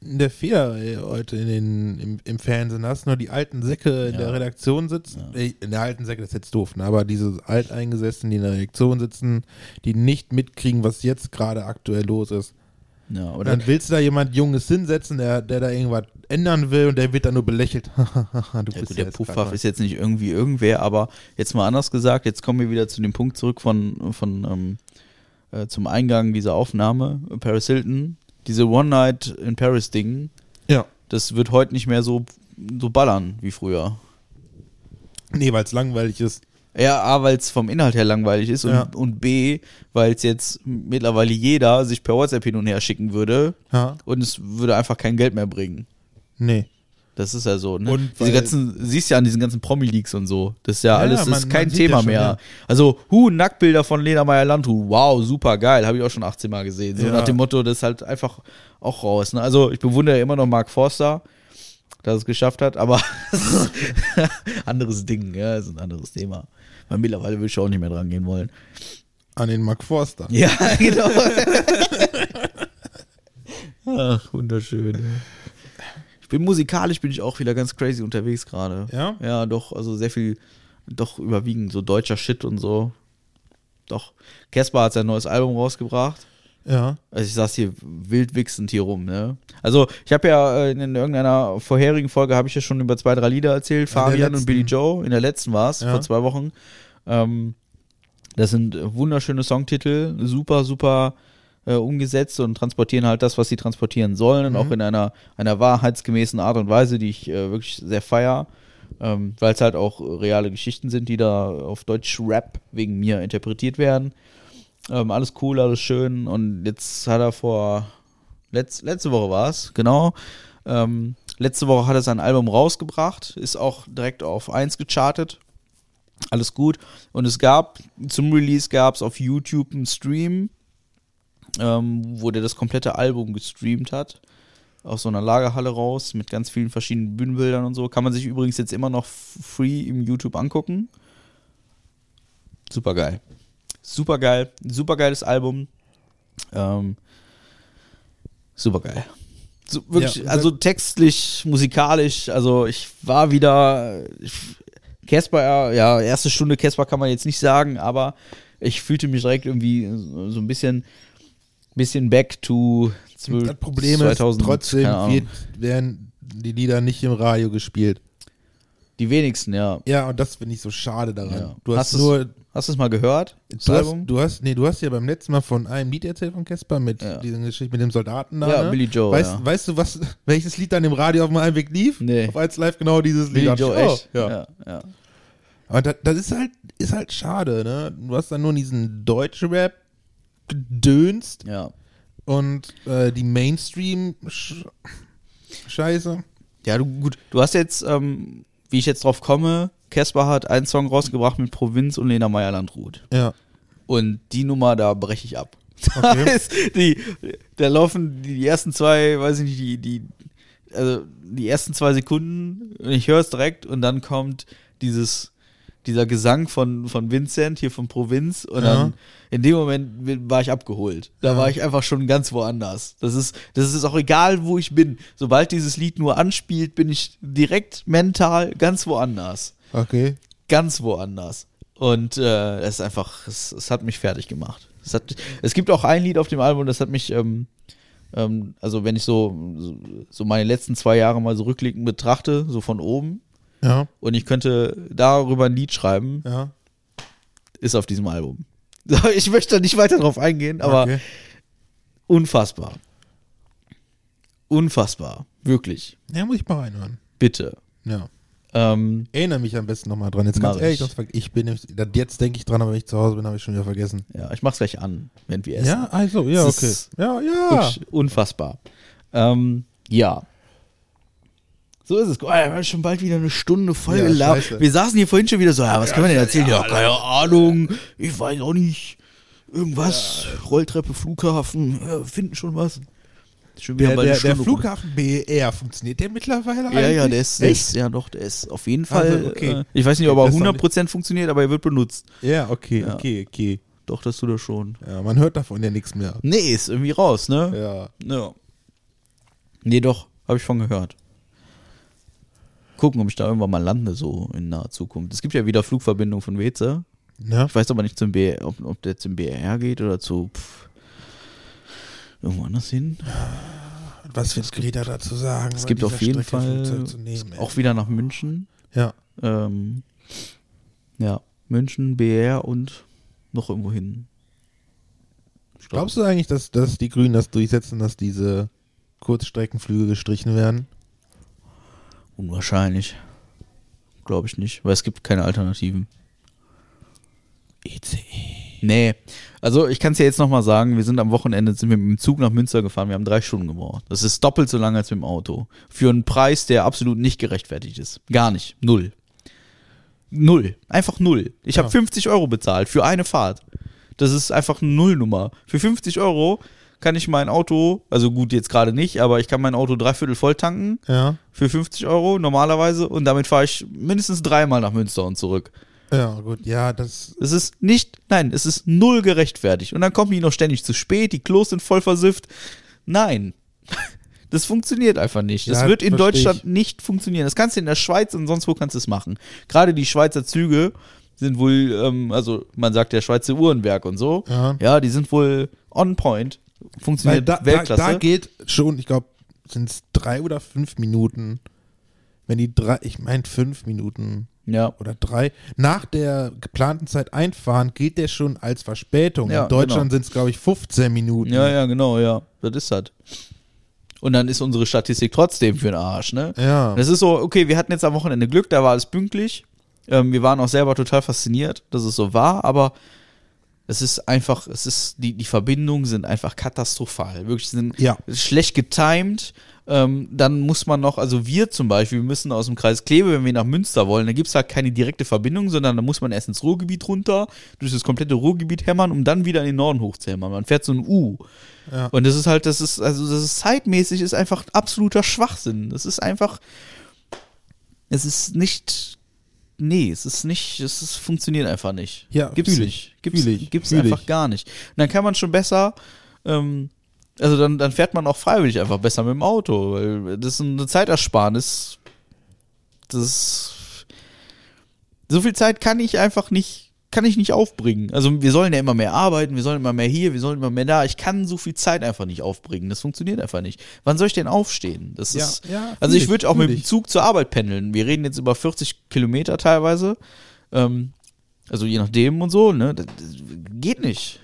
der Fehler heute in den, im, im Fernsehen. Hast nur die alten Säcke in Ja. der Redaktion sitzen. Äh, In der alten Säcke, das ist jetzt doof, ne? aber diese Alteingesessenen, die in der Redaktion sitzen, die nicht mitkriegen, was jetzt gerade aktuell los ist. Ja, oder? dann willst du da jemand Junges hinsetzen, der, der da irgendwas ändern will und der wird dann nur belächelt. (laughs) Ja, gut, der grad ist jetzt nicht irgendwie irgendwer, aber jetzt mal anders gesagt, jetzt kommen wir wieder zu dem Punkt zurück von, von ähm, äh, zum Eingang dieser Aufnahme, Paris Hilton, diese One Night in Paris Ding, Ja. das wird heute nicht mehr so, so ballern wie früher. Nee, weil es langweilig ist. Ja, A, weil es vom Inhalt her langweilig ist und, Ja. und B, weil es jetzt mittlerweile jeder sich per WhatsApp hin und her schicken würde Ja. und es würde einfach kein Geld mehr bringen. Nee. Das ist ja so, ne? Und Diese ganzen, siehst ja an diesen ganzen Promi-Leaks und so. Das ist ja, Ja, alles, ja, das ist man- kein sieht ja Thema schon, mehr. ja. Also, Hu, Nacktbilder von Lena Meyer-Landrut. Wow, super geil. Habe ich auch schon 18 Mal gesehen. So Ja. nach dem Motto, das ist halt einfach auch raus. Ne? Also, ich bewundere immer noch Mark Forster, dass es geschafft hat, aber (laughs) anderes Ding, ja, ist ein anderes Thema. Weil mittlerweile würde ich auch nicht mehr dran gehen wollen. An den Mark Forster. Ja, (laughs) genau. Ach, wunderschön. Ich bin musikalisch, bin ich auch wieder ganz crazy unterwegs gerade. Ja? Ja, doch, also sehr viel, doch überwiegend so deutscher Shit und so. Doch. Casper hat sein neues Album rausgebracht. Ja. Also ich saß hier wild wichsend hier rum, ne? Also ich habe ja äh, in irgendeiner vorherigen Folge habe ich ja schon über zwei, drei Lieder erzählt, In Fabian und. Billy Joe. In der letzten war es, Ja. vor zwei Wochen. Ähm, das sind wunderschöne Songtitel, super, super äh, umgesetzt und transportieren halt das, was sie transportieren sollen und auch in einer, einer wahrheitsgemäßen Art und Weise, die ich äh, wirklich sehr feier. Ähm, Weil es halt auch reale Geschichten sind, die da auf Deutsch Rap wegen mir interpretiert werden. Ähm, alles cool, alles schön. Und jetzt hat er vor letz, letzte Woche war es, genau. Ähm, letzte Woche hat er sein Album rausgebracht, ist auch direkt auf 1 gechartet. Alles gut. Und es gab, zum Release gab es auf YouTube einen Stream, ähm, wo der das komplette Album gestreamt hat. Aus so einer Lagerhalle raus mit ganz vielen verschiedenen Bühnenbildern und so. Kann man sich übrigens jetzt immer noch free im YouTube angucken. Super geil. Super geil. Super geiles Album. Ähm, super geil. So, wirklich, Ja, also textlich, musikalisch, also ich war wieder. Casper, ja, erste Stunde Casper kann man jetzt nicht sagen, aber ich fühlte mich direkt irgendwie so ein bisschen, bisschen back to 12, Das Problem 2000, ist, trotzdem wird, werden die Lieder nicht im Radio gespielt. Die wenigsten, ja. Ja, und das finde ich so schade daran. ja. Du hast, du's- nur, hast du es mal gehört? Das du hast, Album? du hast, nee, du hast ja beim letzten Mal von einem Lied erzählt von Casper mit Ja. dieser Geschichte mit dem Soldaten da. Ja, ne? Billy Joe, Weißt, ja. weißt du, was, welches Lied dann im Radio auf dem Heimweg lief? Nee. Auf 1 Live genau dieses Lied. Billy Joe, ich, oh, echt? Ja. ja. ja. Aber das, das ist halt, ist halt schade, ne? Du hast dann nur diesen Deutsch-Rap gedönst ja. und äh, die Mainstream-Scheiße. Ja, du, gut, du hast jetzt, ähm, wie ich jetzt drauf komme, Casper hat einen Song rausgebracht mit Provinz und Lena Meyer-Landrut. Ja. Und die Nummer, da breche ich ab. (laughs) Okay. Da, ist die, da laufen die ersten zwei, weiß ich nicht, die, die, also die ersten zwei Sekunden und ich höre es direkt und dann kommt dieses, dieser Gesang von, von Vincent hier von Provinz und Ja. dann in dem Moment war ich abgeholt. Da war ich einfach schon ganz woanders. Das ist, das ist auch egal, wo ich bin. Sobald dieses Lied nur anspielt, bin ich direkt mental ganz woanders Okay. ganz woanders. Und äh, es ist einfach, es, es hat mich fertig gemacht. Es, hat, es gibt auch ein Lied auf dem Album, das hat mich, ähm, ähm, also wenn ich so, so, meine letzten zwei Jahre mal so rückblickend betrachte, so von oben, Ja. und ich könnte darüber ein Lied schreiben, Ja. ist auf diesem Album. (laughs) Ich möchte da nicht weiter drauf eingehen, aber okay. unfassbar. Unfassbar. Wirklich. Ja, muss ich mal reinhören. Bitte. Ja. Ähm, Erinnere mich am besten nochmal dran. Jetzt ganz ehrlich, ich. ich bin jetzt denke ich dran, aber wenn ich zu Hause bin, habe ich schon wieder vergessen. ja, ich mach's gleich an, wenn wir essen. Ja, also, ja, Es okay. Ja, ja. Unfassbar. Ähm, ja. So ist es. Oh, wir haben schon bald wieder eine Stunde voll Ja, gelabert. Wir saßen hier vorhin schon wieder so, ja, was können wir denn erzählen? Ja, keine Ahnung. Ich weiß auch nicht. Irgendwas. Rolltreppe, Flughafen. Ja, finden schon was. Der, der, der. Flughafen BER, funktioniert der mittlerweile Ja, ja, eigentlich? der ist, der Echt? ist, ja doch, der ist auf jeden Also, Fall. okay. Äh, ich weiß nicht, ob er Das ist doch 100% funktioniert, aber er wird benutzt. Ja, okay, Ja. okay, okay. Doch, das tut er schon. Ja, man hört davon ja nichts mehr. Nee, ist irgendwie raus, ne? Ja. Ja. Nee, doch, habe ich von gehört. Gucken, ob ich da irgendwann mal lande, so in naher Zukunft. Es gibt ja wieder Flugverbindungen von Weze. Ja. Ich weiß aber nicht, zum B ob, ob der zum BR geht oder zu pff, irgendwo anders hin. Was wird Greta dazu sagen? Es gibt auf jeden Strecke Fall nehmen, auch wieder nach München. Ja. Ähm, ja, München, BR und noch irgendwo hin. Glaub, Glaubst du eigentlich, dass, dass die Grünen das durchsetzen, dass diese Kurzstreckenflüge gestrichen werden? Unwahrscheinlich. Glaube ich nicht, weil es gibt keine Alternativen. ECE. Nee, also ich kann es ja jetzt nochmal sagen, wir sind am Wochenende, sind wir mit dem Zug nach Münster gefahren, wir haben drei Stunden gebraucht. Das ist doppelt so lange als mit dem Auto. Für einen Preis, der absolut nicht gerechtfertigt ist. Gar nicht. Null. Null. Einfach null. Ich habe 50 Euro bezahlt für eine Fahrt. Das ist einfach eine Nullnummer. Für 50 Euro kann ich mein Auto, also gut, jetzt gerade nicht, aber ich kann mein Auto dreiviertel voll tanken Ja. für 50 Euro normalerweise und damit fahre ich mindestens dreimal nach Münster und zurück. Ja, gut. Ja, das. Es ist nicht, nein, es ist null gerechtfertigt. Und dann kommen die noch ständig zu spät, die Klos sind voll versifft. Nein. (laughs) Das funktioniert einfach nicht. Das Ja, wird in Deutschland ich. nicht funktionieren. Das kannst du in der Schweiz und sonst wo kannst du es machen. Gerade die Schweizer Züge sind wohl, ähm, also man sagt ja Schweizer Uhrenwerk und so. Ja. die sind wohl on point. Weil Funktioniert da, da, Weltklasse. da geht schon, ich glaube, sind es drei oder fünf Minuten. Wenn die drei, ich meine fünf Minuten ja. oder drei, nach der geplanten Zeit einfahren, geht der schon als Verspätung. Ja, In Deutschland genau. sind es, glaube ich, 15 Minuten. ja, ja, genau, ja. Das ist das. Und dann ist unsere Statistik trotzdem für den Arsch, ne? Ja. Das ist so, okay, wir hatten jetzt am Wochenende Glück, da war alles pünktlich. Ähm, wir waren auch selber total fasziniert, dass es so war, aber es ist einfach, es ist, die, die Verbindungen sind einfach katastrophal. Wirklich sind Ja. schlecht getimed. Ähm, dann muss man noch, also wir zum Beispiel, wir müssen aus dem Kreis Kleve, wenn wir nach Münster wollen, da gibt es halt keine direkte Verbindung, sondern da muss man erst ins Ruhrgebiet runter, durch das komplette Ruhrgebiet hämmern, um dann wieder in den Norden hochzuhämmern. Man fährt so ein U. Ja. Und das ist halt, das ist, also das ist zeitmäßig, ist einfach absoluter Schwachsinn. Das ist einfach, es ist nicht, nee, es ist nicht, es ist, funktioniert einfach nicht. Ja, gibt's ich, nicht. Gibt's, ich, gibt's fühl einfach ich. gar nicht. Und dann kann man schon besser, ähm, also dann, dann fährt man auch freiwillig einfach besser mit dem Auto, weil das ist eine Zeitersparnis. Das ist, so viel Zeit kann ich einfach nicht, kann ich nicht aufbringen. Also wir sollen ja immer mehr arbeiten, wir sollen immer mehr hier, wir sollen immer mehr da. Ich kann so viel Zeit einfach nicht aufbringen. Das funktioniert einfach nicht. Wann soll ich denn aufstehen? Das Ja, ist, ja, also ich würde auch mit dem. Zug zur Arbeit pendeln. Wir reden jetzt über 40 Kilometer teilweise. Ähm, also je nachdem und so, ne? Das, das geht nicht.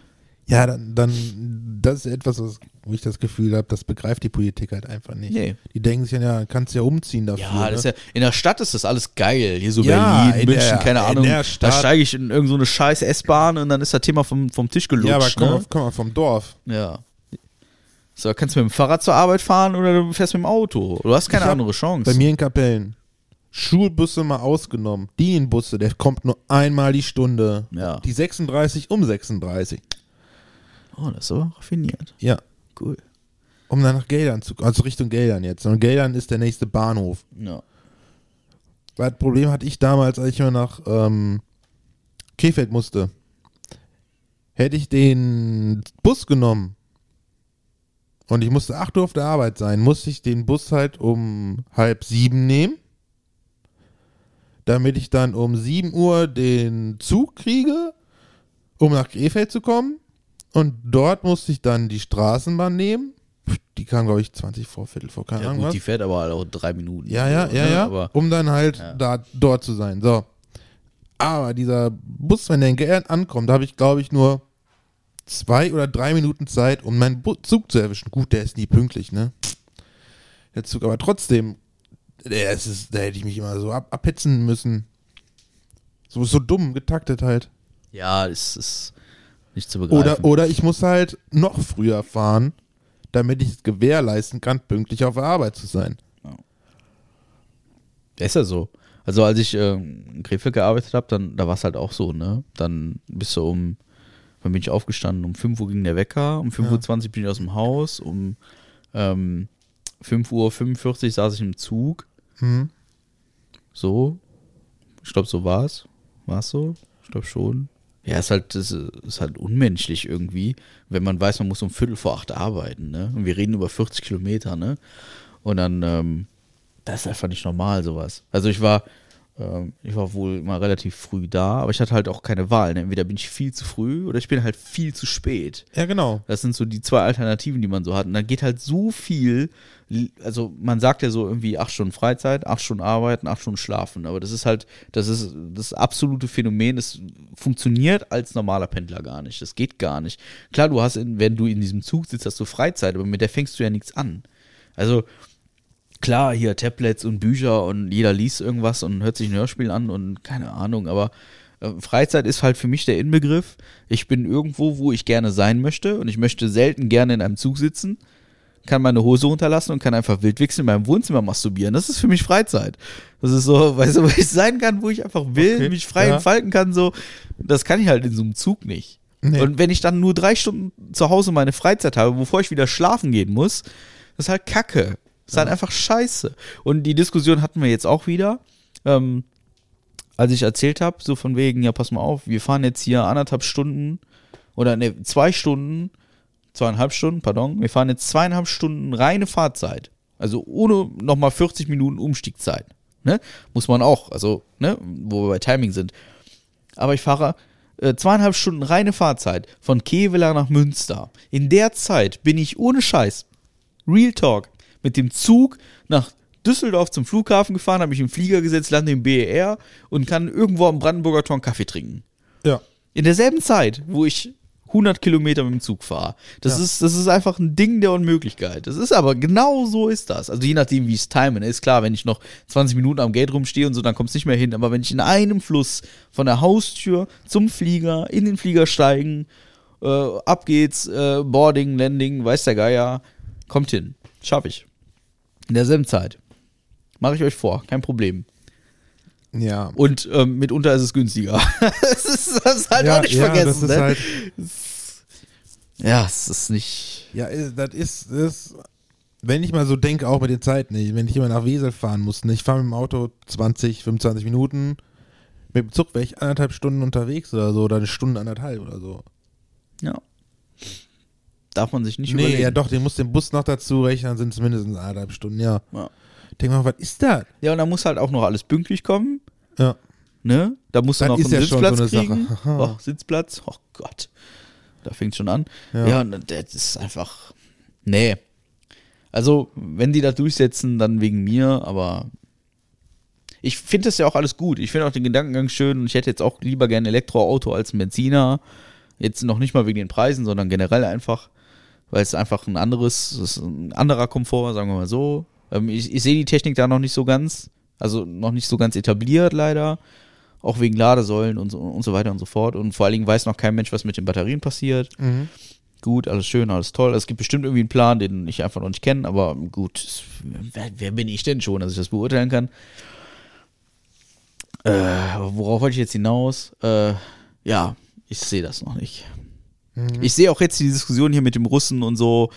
Ja, dann, dann, das ist etwas, was, wo ich das Gefühl habe, das begreift die Politik halt einfach nicht. Nee. Die denken sich ja, kannst ja umziehen dafür. Ja, das ist ne? ja, in der Stadt ist das alles geil. Hier so Ja, Berlin, in München, der- keine in Ahnung. Da steige ich in irgendeine so eine scheiß S-Bahn und dann ist das Thema vom, vom Tisch gelutscht. ja, aber komm, ne? mal, komm mal vom Dorf. Ja. So, kannst du mit dem Fahrrad zur Arbeit fahren oder du fährst mit dem Auto. Du hast keine Ich andere Chance. Bei mir in Kapellen. Schulbusse mal ausgenommen. Die Busse, der kommt nur einmal die Stunde. Ja. Die 36 um 36. oh, das ist aber raffiniert. Ja. Cool. Um dann nach Geldern zu also Richtung Geldern jetzt. Und Geldern ist der nächste Bahnhof. Ja. Weil das Problem hatte ich damals, als ich mal nach ähm, Krefeld musste. Hätte ich den Bus genommen und ich musste 8 Uhr auf der Arbeit sein, musste ich den Bus halt um halb sieben nehmen, damit ich dann um 7 Uhr den Zug kriege, um nach Krefeld zu kommen. Und dort musste ich dann die Straßenbahn nehmen. Die kam, glaube ich, 20 vor Viertel vor, keine Ja, Ahnung gut, was. die fährt aber halt auch drei Minuten. Ja, ja, So, ja, ne? ja. Aber um dann halt Ja. da dort zu sein. So. Aber dieser Bus, wenn der in Geld ankommt, da habe ich, glaube ich, nur zwei oder drei Minuten Zeit, um meinen Zug zu erwischen. Gut, der ist nie pünktlich, ne? Der Zug, aber trotzdem, der ist, da hätte ich mich immer so ab, abhetzen müssen. So, so dumm getaktet halt. ja, es ist nicht zu begreifen. Oder, oder ich muss halt noch früher fahren, damit ich es gewährleisten kann, pünktlich auf der Arbeit zu sein. Ist ja so. Also als ich ähm, in Krefeld gearbeitet habe, dann da war es halt auch so, ne? Dann bist du um, wann bin ich aufgestanden? Um 5 Uhr ging der Wecker, um 5.20 Uhr bin ich aus dem Haus, um ähm, 5.45 Uhr saß ich im Zug. Mhm. So. Ich glaube, so war es. War es so? Ich glaube schon. Ja, ist halt, das ist halt unmenschlich irgendwie, wenn man weiß, man muss um Viertel vor acht arbeiten, ne? Und wir reden über 40 Kilometer, ne? Und dann, ähm, das ist einfach nicht normal, sowas. Also ich war, ich war wohl immer relativ früh da, aber ich hatte halt auch keine Wahl. Ne? Entweder bin ich viel zu früh oder ich bin halt viel zu spät. Ja, genau. Das sind so die zwei Alternativen, die man so hat. Und dann geht halt so viel, also man sagt ja so irgendwie acht Stunden Freizeit, acht Stunden arbeiten, acht Stunden schlafen. Aber das ist halt, das ist das absolute Phänomen, das funktioniert als normaler Pendler gar nicht. Das geht gar nicht. Klar, du hast, wenn du in diesem Zug sitzt, hast du Freizeit, aber mit der fängst du ja nichts an. Also klar, hier Tablets und Bücher und jeder liest irgendwas und hört sich ein Hörspiel an und keine Ahnung, aber Äh, Freizeit ist halt für mich der Inbegriff. Ich bin irgendwo, wo ich gerne sein möchte und ich möchte selten gerne in einem Zug sitzen, kann meine Hose runterlassen und kann einfach wildwichsen in meinem Wohnzimmer masturbieren. Das ist für mich Freizeit. Das ist so, (laughs) weißt du, wo ich sein kann, wo ich einfach will, Okay, mich frei ja. entfalten kann, so. Das kann ich halt in so einem Zug nicht. Nee. Und wenn ich dann nur drei Stunden zu Hause meine Freizeit habe, bevor ich wieder schlafen gehen muss, das ist halt Kacke. Ist halt einfach scheiße. Und die Diskussion hatten wir jetzt auch wieder. Ähm, als ich erzählt habe, so von wegen, ja, pass mal auf, wir fahren jetzt hier anderthalb Stunden oder ne, zwei Stunden, zweieinhalb Stunden, pardon, wir fahren jetzt zweieinhalb Stunden reine Fahrzeit. Also ohne nochmal 40 Minuten Umstiegzeit. Ne? Muss man auch, also, ne, wo wir bei Timing sind. Aber ich fahre äh, zweieinhalb Stunden reine Fahrzeit von Kevela nach Münster. In der Zeit bin ich ohne Scheiß, Real Talk, mit dem Zug nach Düsseldorf zum Flughafen gefahren, habe mich im Flieger gesetzt, lande im BER und kann irgendwo am Brandenburger Tor einen Kaffee trinken. Ja. In derselben Zeit, wo ich 100 Kilometer mit dem Zug fahre. Das, Ja. ist, das ist einfach ein Ding der Unmöglichkeit. Das ist aber genau so ist das. Also je nachdem, wie es timen ist. Klar, wenn ich noch 20 Minuten am Gate rumstehe und so, dann kommt es nicht mehr hin. Aber wenn ich in einem Fluss von der Haustür zum Flieger, in den Flieger steigen, äh, ab geht's, äh, Boarding, Landing, weiß der Geier, kommt hin. Schaffe ich. In derselben Zeit. Mache ich euch vor, kein Problem. Ja. Und ähm, mitunter ist es günstiger. (laughs) das ist das ist halt ja, auch nicht ja, vergessen. das ist ne? halt, (laughs) Ja, es ist nicht. ja, äh, das ist, das, wenn ich mal so denke, auch mit den Zeiten, ey, wenn ich immer nach Wesel fahren muss, ne, ich fahre mit dem Auto 20, 25 Minuten, mit dem Zug wäre ich anderthalb Stunden unterwegs oder so, oder eine Stunde, anderthalb oder so. Ja. Darf man sich nicht nee, überlegen. ja doch, den muss den Bus noch dazu rechnen, dann sind es mindestens anderthalb Stunden, ja. Ja. Denk mal, was ist das? Ja, und dann muss halt auch noch alles pünktlich kommen. Ja. Ne? Da musst du Das noch einen Sitzplatz so kriegen. Oh, Sitzplatz. Oh Gott. Da fängt schon an. Ja. Ja, und das ist einfach. Nee. Also, wenn die das durchsetzen, dann wegen mir, aber ich finde das ja auch alles gut. Ich finde auch den Gedankengang schön und ich hätte jetzt auch lieber gerne ein Elektroauto als ein Benziner. Jetzt noch nicht mal wegen den Preisen, sondern generell einfach, weil es einfach ein anderes, es ist ein anderer Komfort, sagen wir mal so. Ähm, ich ich sehe die Technik da noch nicht so ganz, also noch nicht so ganz etabliert leider. Auch wegen Ladesäulen und so, und so weiter und so fort. Und vor allen Dingen weiß noch kein Mensch, was mit den Batterien passiert. Gut, alles schön, alles toll. Es gibt bestimmt irgendwie einen Plan, den ich einfach noch nicht kenne, aber gut, wer, wer bin ich denn schon, dass ich das beurteilen kann? Äh, worauf wollte ich jetzt hinaus? Äh, ja, ich sehe das noch nicht. Ich sehe auch jetzt die Diskussion hier mit dem Russen und so.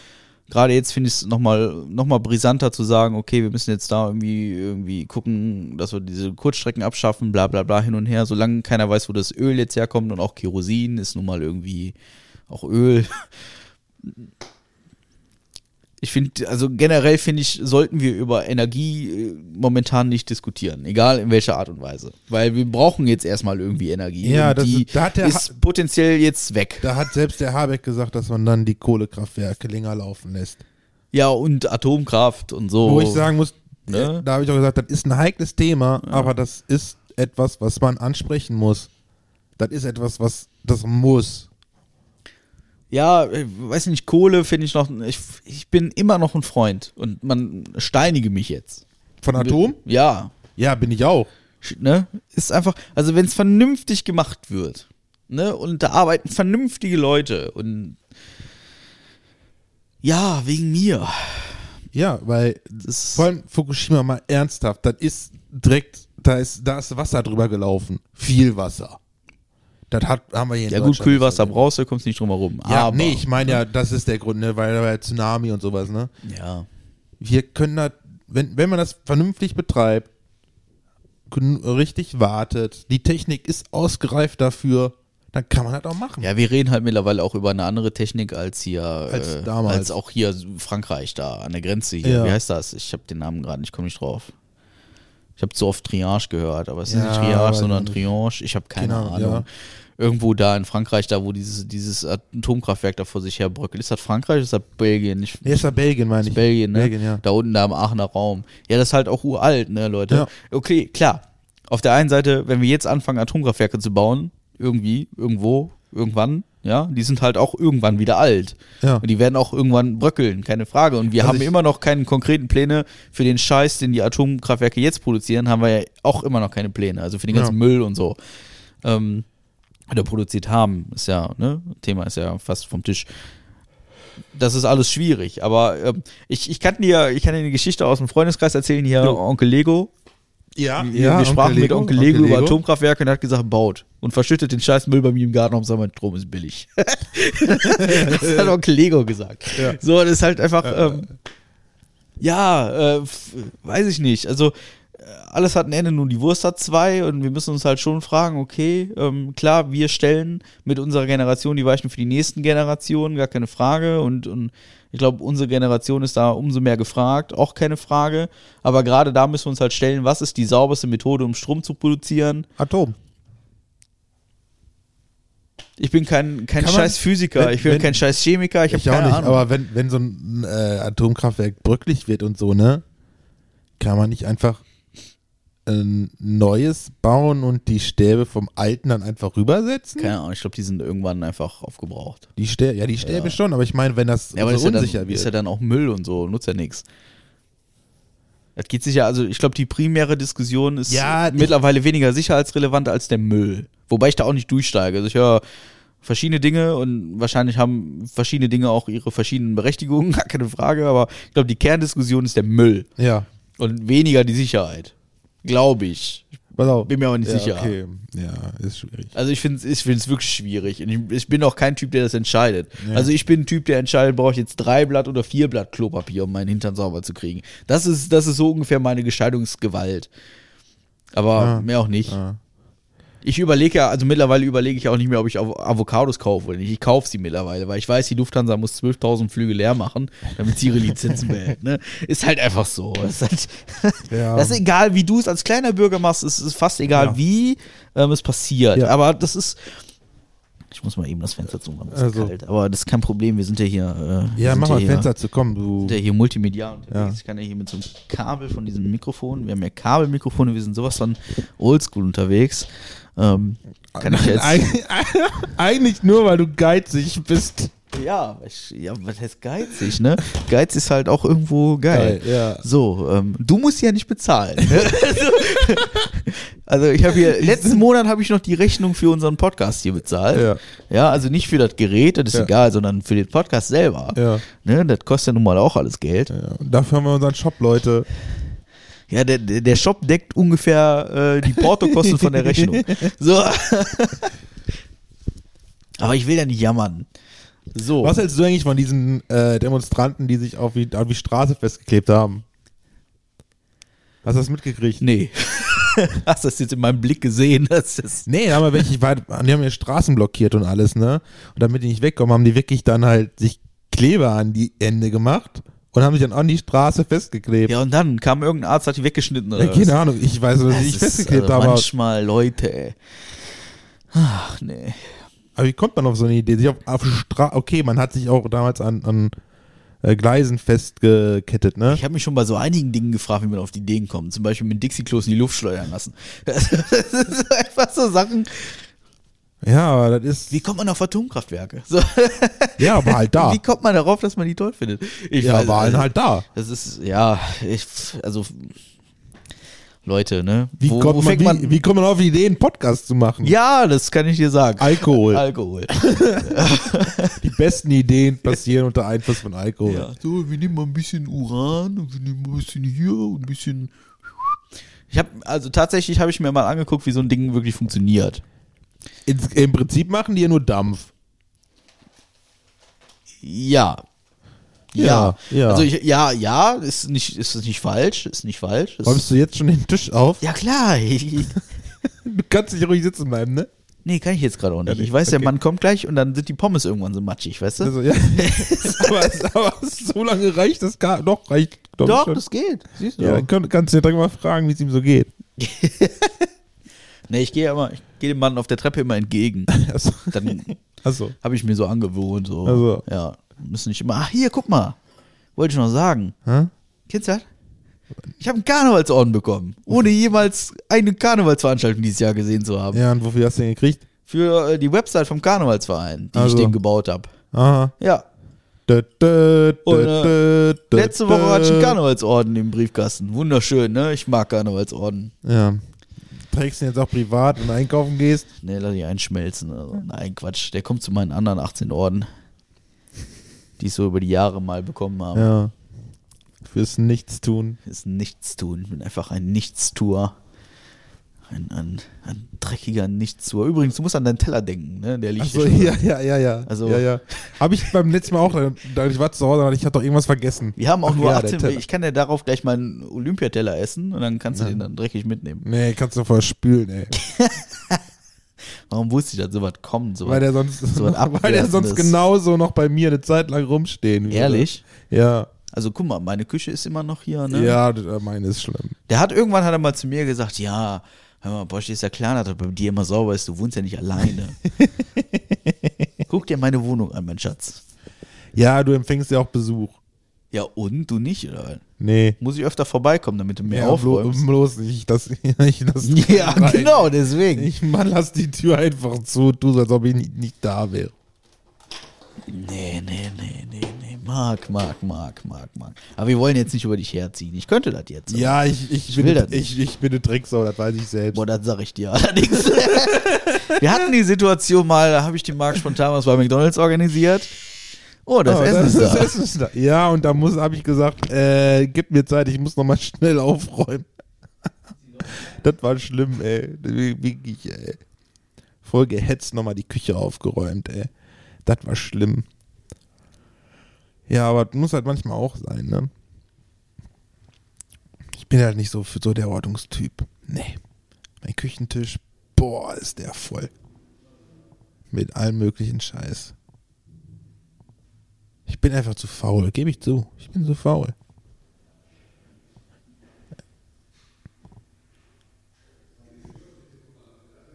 Gerade jetzt finde ich es nochmal noch mal brisanter zu sagen, okay, wir müssen jetzt da irgendwie, irgendwie gucken, dass wir diese Kurzstrecken abschaffen, bla bla bla hin und her, solange keiner weiß, wo das Öl jetzt herkommt und auch Kerosin ist nun mal irgendwie auch Öl. Ich finde, also generell finde ich, sollten wir über Energie äh, momentan nicht diskutieren, egal in welcher Art und Weise. Weil wir brauchen jetzt erstmal irgendwie Energie. Ja, das die ist- da hat der ist Ha- potenziell jetzt weg. Da hat selbst der Habeck gesagt, dass man dann die Kohlekraftwerke länger laufen lässt. Ja, und Atomkraft und so. Wo ich sagen muss, Ne? äh, da habe ich auch gesagt, das ist ein heikles Thema, aber das ist etwas, was man ansprechen muss. Das ist etwas, was das muss. Ja, ich weiß nicht, Kohle finde ich noch, ich, ich bin immer noch ein Freund und man steinige mich jetzt. Von Atom? Ja, Ja, bin ich auch. ne? Ist einfach, also wenn es vernünftig gemacht wird, ne? Und da arbeiten vernünftige Leute und ja, wegen mir. Ja, weil Das vor allem Fukushima mal ernsthaft, das ist direkt, da ist, da ist Wasser drüber gelaufen. Viel Wasser. Das hat, haben wir hier in ja gut, Deutschland Kühlwasser nicht. brauchst du, kommst nicht drum herum. Ja, aber, nee, ich meine ja, das ist der Grund, ne, weil, weil Tsunami und sowas, ne? Ja. Wir können das, wenn, wenn man das vernünftig betreibt, richtig wartet, die Technik ist ausgereift dafür, dann kann man das auch machen. Ja, wir reden halt mittlerweile auch über eine andere Technik als hier, Als äh, damals. als auch hier Frankreich da an der Grenze hier. Ja. Wie heißt das? Ich habe den Namen gerade, nicht, ich komme nicht drauf. Ich habe zu oft Triage gehört, aber es ist Ja, nicht Triage, sondern. Triage. Ich habe keine Genau, Ahnung. ja. Irgendwo da in Frankreich, da wo dieses, dieses Atomkraftwerk da vor sich her bröckelt. Ist das Frankreich oder ist das Belgien? Ich, Nee, ist ja Belgien, meine ich. Belgien, ne? Belgien, ja. Da unten da im Aachener Raum. Ja, das ist halt auch uralt, ne, Leute? Ja. Okay, klar. Auf der einen Seite, wenn wir jetzt anfangen, Atomkraftwerke zu bauen, irgendwie, irgendwo, irgendwann, ja, die sind halt auch irgendwann wieder alt. Ja. Und die werden auch irgendwann bröckeln, keine Frage. Und wir Also haben immer noch keine konkreten Pläne für den Scheiß, den die Atomkraftwerke jetzt produzieren, haben wir ja auch immer noch keine Pläne. Also für den ganzen Ja. Müll und so. ähm, oder produziert haben, ist ja, ne, Thema ist ja fast vom Tisch. Das ist alles schwierig, aber ähm, ich, ich kann dir, ich kann dir eine Geschichte aus dem Freundeskreis erzählen, hier Onkel Lego. Ja, Wir, wir sprachen mit Onkel Lego, über Atomkraftwerke und er hat gesagt, baut. Und verschüttet den scheiß Müll bei mir im Garten, Hauptsache mein Strom ist billig. (laughs) das hat Onkel Lego gesagt. Ja. So, das ist halt einfach, ähm, ja, äh, weiß ich nicht. Also, äh, alles hat ein Ende, nur die Wurst hat zwei und wir müssen uns halt schon fragen, okay, ähm, klar, wir stellen mit unserer Generation die Weichen für die nächsten Generationen, gar keine Frage und, und ich glaube, unsere Generation ist da umso mehr gefragt, auch keine Frage, aber gerade da müssen wir uns halt stellen, was ist die sauberste Methode, um Strom zu produzieren? Atom. Ich bin kein, kein Kann man- scheiß Physiker, wenn- ich bin wenn- kein scheiß Chemiker, ich habe Ich auch keine nicht, Ahnung. aber wenn, wenn so ein äh, Atomkraftwerk bröcklich wird und so, ne, kann man nicht einfach ein neues bauen und die Stäbe vom alten dann einfach rübersetzen? keine Ahnung, ich glaube, die sind irgendwann einfach aufgebraucht. Die Stäbe, ja, die Stäbe schon, aber ich meine, wenn das Ja, aber so ist ja, dann, unsicher wird. ist ja dann auch Müll und so, nutzt ja nichts. Das geht sicher, also ich glaube, die primäre Diskussion ist Ja, mittlerweile weniger sicherheitsrelevant als der Müll. Wobei ich da auch nicht durchsteige. Also ich höre verschiedene Dinge und wahrscheinlich haben verschiedene Dinge auch ihre verschiedenen Berechtigungen, (laughs) gar keine Frage, aber ich glaube, die Kerndiskussion ist der Müll ja, und weniger die Sicherheit. Glaube ich. Bin mir aber nicht ja, sicher. Okay, ja, ist schwierig. Also ich finde es ich find's wirklich schwierig. Und ich, ich bin auch kein Typ, der das entscheidet. Also ich bin ein Typ, der entscheidet, brauche ich jetzt drei Blatt oder vier Blatt Klopapier, um meinen Hintern sauber zu kriegen. Das ist, das ist so ungefähr meine Gestaltungsgewalt. Aber Ah. mehr auch nicht. Ah. Ich überlege ja, also mittlerweile überlege ich auch nicht mehr, ob ich Avo- Avocados kaufe oder nicht. Ich kaufe sie mittlerweile, weil ich weiß, die Lufthansa muss 12.000 Flüge leer machen, damit sie ihre Lizenzen behält. Ne? Ist halt einfach so. Ist halt, (laughs) Ja. Das ist egal, wie du es als kleiner Bürger machst, es ist fast egal, Ja. wie ähm, es passiert. Ja. Aber das ist. Ich muss mal eben das Fenster zumachen, ist Also. kalt. Aber das ist kein Problem, wir sind ja hier. Äh, Ja, mach mal Fenster zu, komm, du. sind ja hier multimedial unterwegs. Ja. Ich kann ja hier mit so einem Kabel von diesem Mikrofon, wir haben ja Kabelmikrofone, wir sind sowas von oldschool unterwegs. Ähm, kann ich jetzt. Eig eigentlich nur, weil du geizig bist. Ja, ich, ja, was heißt geizig, ne? Geiz ist halt auch irgendwo geil. Geil, ja. So, ähm, du musst ja nicht bezahlen. Ne? (laughs) also, also ich habe hier, letzten Monat habe ich noch die Rechnung für unseren Podcast hier bezahlt. Ja. Ja, also nicht für das Gerät, das ist Ja. egal, sondern für den Podcast selber. Ja. Ne, das kostet ja nun mal auch alles Geld. Ja, und dafür haben wir unseren Shop, Leute. Ja, der, der Shop deckt ungefähr äh, die Portokosten von der Rechnung. (laughs) So. Aber ich will ja nicht jammern. So. Was hältst du eigentlich von diesen äh, Demonstranten, die sich auf die, auf die Straße festgeklebt haben? Hast du das mitgekriegt? Nee. (laughs) Hast du das jetzt in meinem Blick gesehen? Das ist Nee, da haben wir welche, ich war, die haben ja Straßen blockiert und alles, ne? Und damit die nicht wegkommen, haben die wirklich dann halt sich Kleber an die Ende gemacht und haben sich dann an die Straße festgeklebt. ja, und dann kam irgendein Arzt, hat die weggeschnitten. Oder Ja, keine Ahnung, ich weiß, dass Das sie sich ist, festgeklebt also aber- Manchmal, Leute, ey. Ach, nee. Aber wie kommt man auf so eine Idee? Sich auf, auf Stra okay, man hat sich auch damals an, an äh, Gleisen festgekettet, ne? Ich habe mich schon bei so einigen Dingen gefragt, wie man auf die Ideen kommt. Zum Beispiel mit Dixie-Klos in die Luft schleudern lassen. (laughs) Das ist einfach so Sachen. Ja, aber das ist. Wie kommt man auf Atomkraftwerke? So, Ja, aber halt da. Wie kommt man darauf, dass man die toll findet? Ich ja, weiß- waren also, halt da. Das ist, ja, ich, also, Leute, ne? Wie, Wo- kommt wo man, wie, wie kommt man auf die Idee, einen Podcast zu machen? Ja, das kann ich dir sagen. Alkohol. Alkohol. Die besten Ideen passieren unter Einfluss von Alkohol. Ja. So, wir nehmen mal ein bisschen Uran und wir nehmen mal ein bisschen hier und ein bisschen. Ich habe also tatsächlich habe ich mir mal angeguckt, wie so ein Ding wirklich funktioniert. Ins, Im Prinzip machen die ja nur Dampf. Ja. Ja, ja. Also ich, ja, ja, ist nicht, ist nicht falsch, ist nicht falsch. Ist, Räumst du jetzt schon den Tisch auf? ja klar. (laughs) Du kannst nicht ruhig sitzen bleiben, ne? nee, kann ich jetzt gerade auch nicht. Ja, Ich weiß, der okay. Mann kommt gleich und dann sind die Pommes irgendwann so matschig, weißt du? Also, ja. (laughs) aber, aber so lange reicht das gar Doch, reicht Doch, schon. das geht. Siehst du. Ja, kann, kannst du dir direkt mal fragen, wie es ihm so geht. (laughs) Nee, ich gehe immer, ich gehe dem Mann auf der Treppe immer entgegen. (laughs) Also, Dann (laughs) also. habe ich mir so angewohnt. So. Also. Ja, müssen nicht immer. Ach, hier, guck mal. Wollte ich noch sagen. Hä? Kennst du das? Ich habe einen Karnevalsorden bekommen, ohne (laughs) jemals eine Karnevalsveranstaltung dieses Jahr gesehen zu haben. Ja, und wofür hast du den gekriegt? Für äh, die Website vom Karnevalsverein, die Also. ich dem gebaut habe. Aha. Ja, Dö, dö, Und, dö, dö, dö, letzte Woche hatte ich einen. Karnevalsorden im Briefkasten. Wunderschön, ne? Ich mag Karnevalsorden. Ja. Trägst du ihn jetzt auch privat und einkaufen gehst? Nee, lass ich einschmelzen. Also, nein, Quatsch. Der kommt zu meinen anderen 18 Orden, die ich so über die Jahre mal bekommen habe. Ja. Fürs Nichtstun. Ist nichts tun. Ich bin einfach ein Nichtstuer. Ein, ein, ein dreckiger Nichtstuer. Übrigens, du musst an deinen Teller denken, ne? Der liegt hier schon. ja, ja, ja, ja. Also- ja, ja. Habe ich beim letzten Mal auch, da ich war zu Hause, ich hatte doch irgendwas vergessen. Wir haben auch Ach nur ja, der 18. Teller. Ich kann ja darauf gleich meinen Olympiateller essen und dann kannst du den dann dreckig mitnehmen. Nee, kannst du voll spülen, ey. (laughs) Warum wusste ich, dass sowas kommt? So Weil der sonst, so (laughs) weil der sonst genauso noch bei mir eine Zeit lang rumstehen würde. Ehrlich? Ja. Also guck mal, meine Küche ist immer noch hier, ne? Ja, meine ist schlimm. Der hat irgendwann hat er mal zu mir gesagt, ja, hör mal, Bosch, ist ja klar, dass das bei dir immer sauber ist, du wohnst ja nicht alleine. (laughs) Guck dir meine Wohnung an, mein Schatz. Ja, du empfängst ja auch Besuch. Ja, und du nicht, oder? Nee. Muss ich öfter vorbeikommen, damit du mehr Ja, aufräumst? bloß nicht, dass ich (laughs) das. Ja, rein. genau, deswegen. Ich Mann, lass die Tür einfach zu, tu so, als ob ich nicht, nicht da wäre. Nee, nee, nee, nee, nee. Marc, Marc, Marc, Marc, Marc. Aber wir wollen jetzt nicht über dich herziehen. Ich könnte das jetzt. Ja, ich, ich, Ich bin, will das ich, ich bin eine Tricksau, das weiß ich selbst. Boah, das sag ich dir allerdings. (laughs) wir hatten die Situation mal, da habe ich dem Marc spontan was bei McDonalds organisiert. Oh, das Oh, Essen ist da. Essen ist da. Ja, und da muss, habe ich gesagt, äh, gib mir Zeit, ich muss nochmal (laughs) schnell aufräumen. das war schlimm, ey. Wirklich, ey. Voll gehetzt nochmal die Küche aufgeräumt, ey. Das war schlimm. Ja, aber muss halt manchmal auch sein, ne? Ich bin halt nicht so so der Ordnungstyp. Nee. Mein Küchentisch, boah, ist der voll. Mit allem möglichen Scheiß. Ich bin einfach zu faul, gebe ich zu. Ich bin zu faul.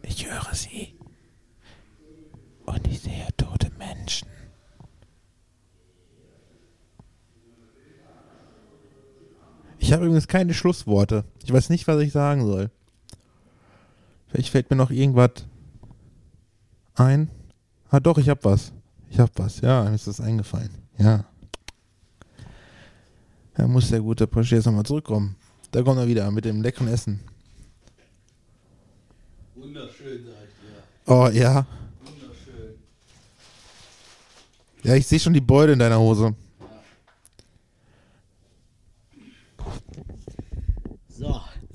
Ich höre sie. Und ich sehe tote Menschen. Ich habe übrigens keine Schlussworte. Ich weiß nicht, was ich sagen soll. Vielleicht fällt mir noch irgendwas ein. Ah, doch, ich hab was. Ich hab was. Ja, mir ist das eingefallen. Ja. Da muss der gute Porsche jetzt nochmal zurückkommen. Da kommt er wieder mit dem leckeren Essen. Wunderschön, sag ich dir. Oh, ja. Wunderschön. Ja, ich sehe schon die Beute in deiner Hose.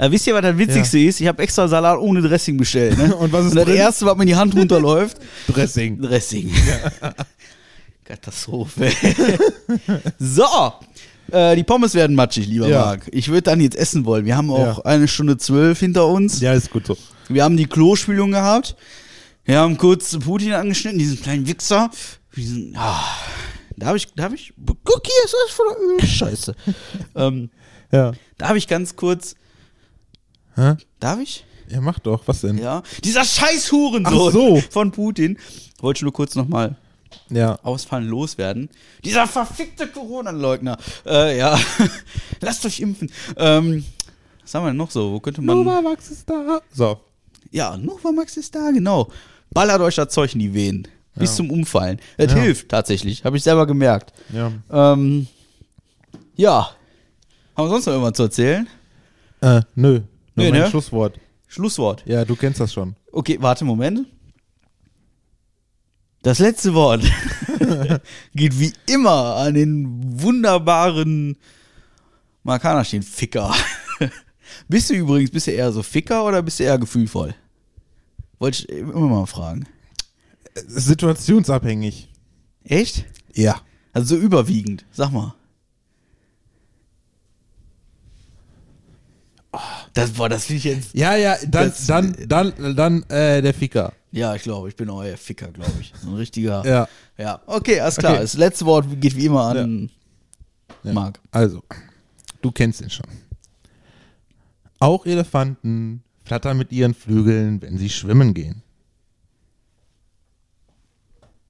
Ja, wisst ihr, was das Witzigste ist? Ich habe extra Salat ohne Dressing bestellt. Ne? (laughs) Und was ist Und das drin? Erste, was mir in die Hand runterläuft, (laughs) Dressing. Dressing. (laughs) Katastrophe. so. Äh, die Pommes werden matschig, lieber Ja. Marc. Ich würde dann jetzt essen wollen. Wir haben auch Ja. eine Stunde zwölf hinter uns. Ja, ist gut so. Wir haben die Klospülung gehabt. Wir haben kurz Putin angeschnitten, diesen kleinen Wichser. Diesen, ah, darf ich, darf ich? Guck hier, ist alles voller Öl. Scheiße. ähm, Ja. darf ich ganz kurz, Hä? darf ich? Ja, mach doch. Was denn? Ja. Dieser scheiß Hurensohn so. von Putin. Wollte ich nur kurz nochmal Ja. ausfallen loswerden. Dieser verfickte Corona-Leugner. Äh, ja. (laughs) Lasst euch impfen. Ähm, was haben wir denn noch so? Wo könnte man. Novavax ist da. So. Ja, Novamax ist da, genau. Ballert euch das Zeug in die Venen. Bis Ja. zum Umfallen. Das Ja. hilft tatsächlich. Habe ich selber gemerkt. Ja. Ähm, ja. Haben wir sonst noch irgendwas zu erzählen? Äh, nö. Nur Nee, mein ne? Schlusswort. Schlusswort. Ja, du kennst das schon. Okay, warte, Moment. Das letzte Wort (laughs) geht wie immer an den wunderbaren Markaner stehen, Ficker. (laughs) bist du übrigens, bist du eher so Ficker oder bist du eher gefühlvoll? Wollte ich immer mal fragen. Situationsabhängig. Echt? Ja. Also so überwiegend, sag mal. Das, boah, das finde ich jetzt. Ja, ja, dann, Das- dann, dann, dann, äh, der Ficker. Ja, ich glaube, ich bin eher Ficker, glaube ich. Ein richtiger. Ja. Ja, okay, alles klar. Okay. Das letzte Wort geht wie immer an Ja. Marc. Also, du kennst ihn schon. Auch Elefanten flattern mit ihren Flügeln, wenn sie schwimmen gehen.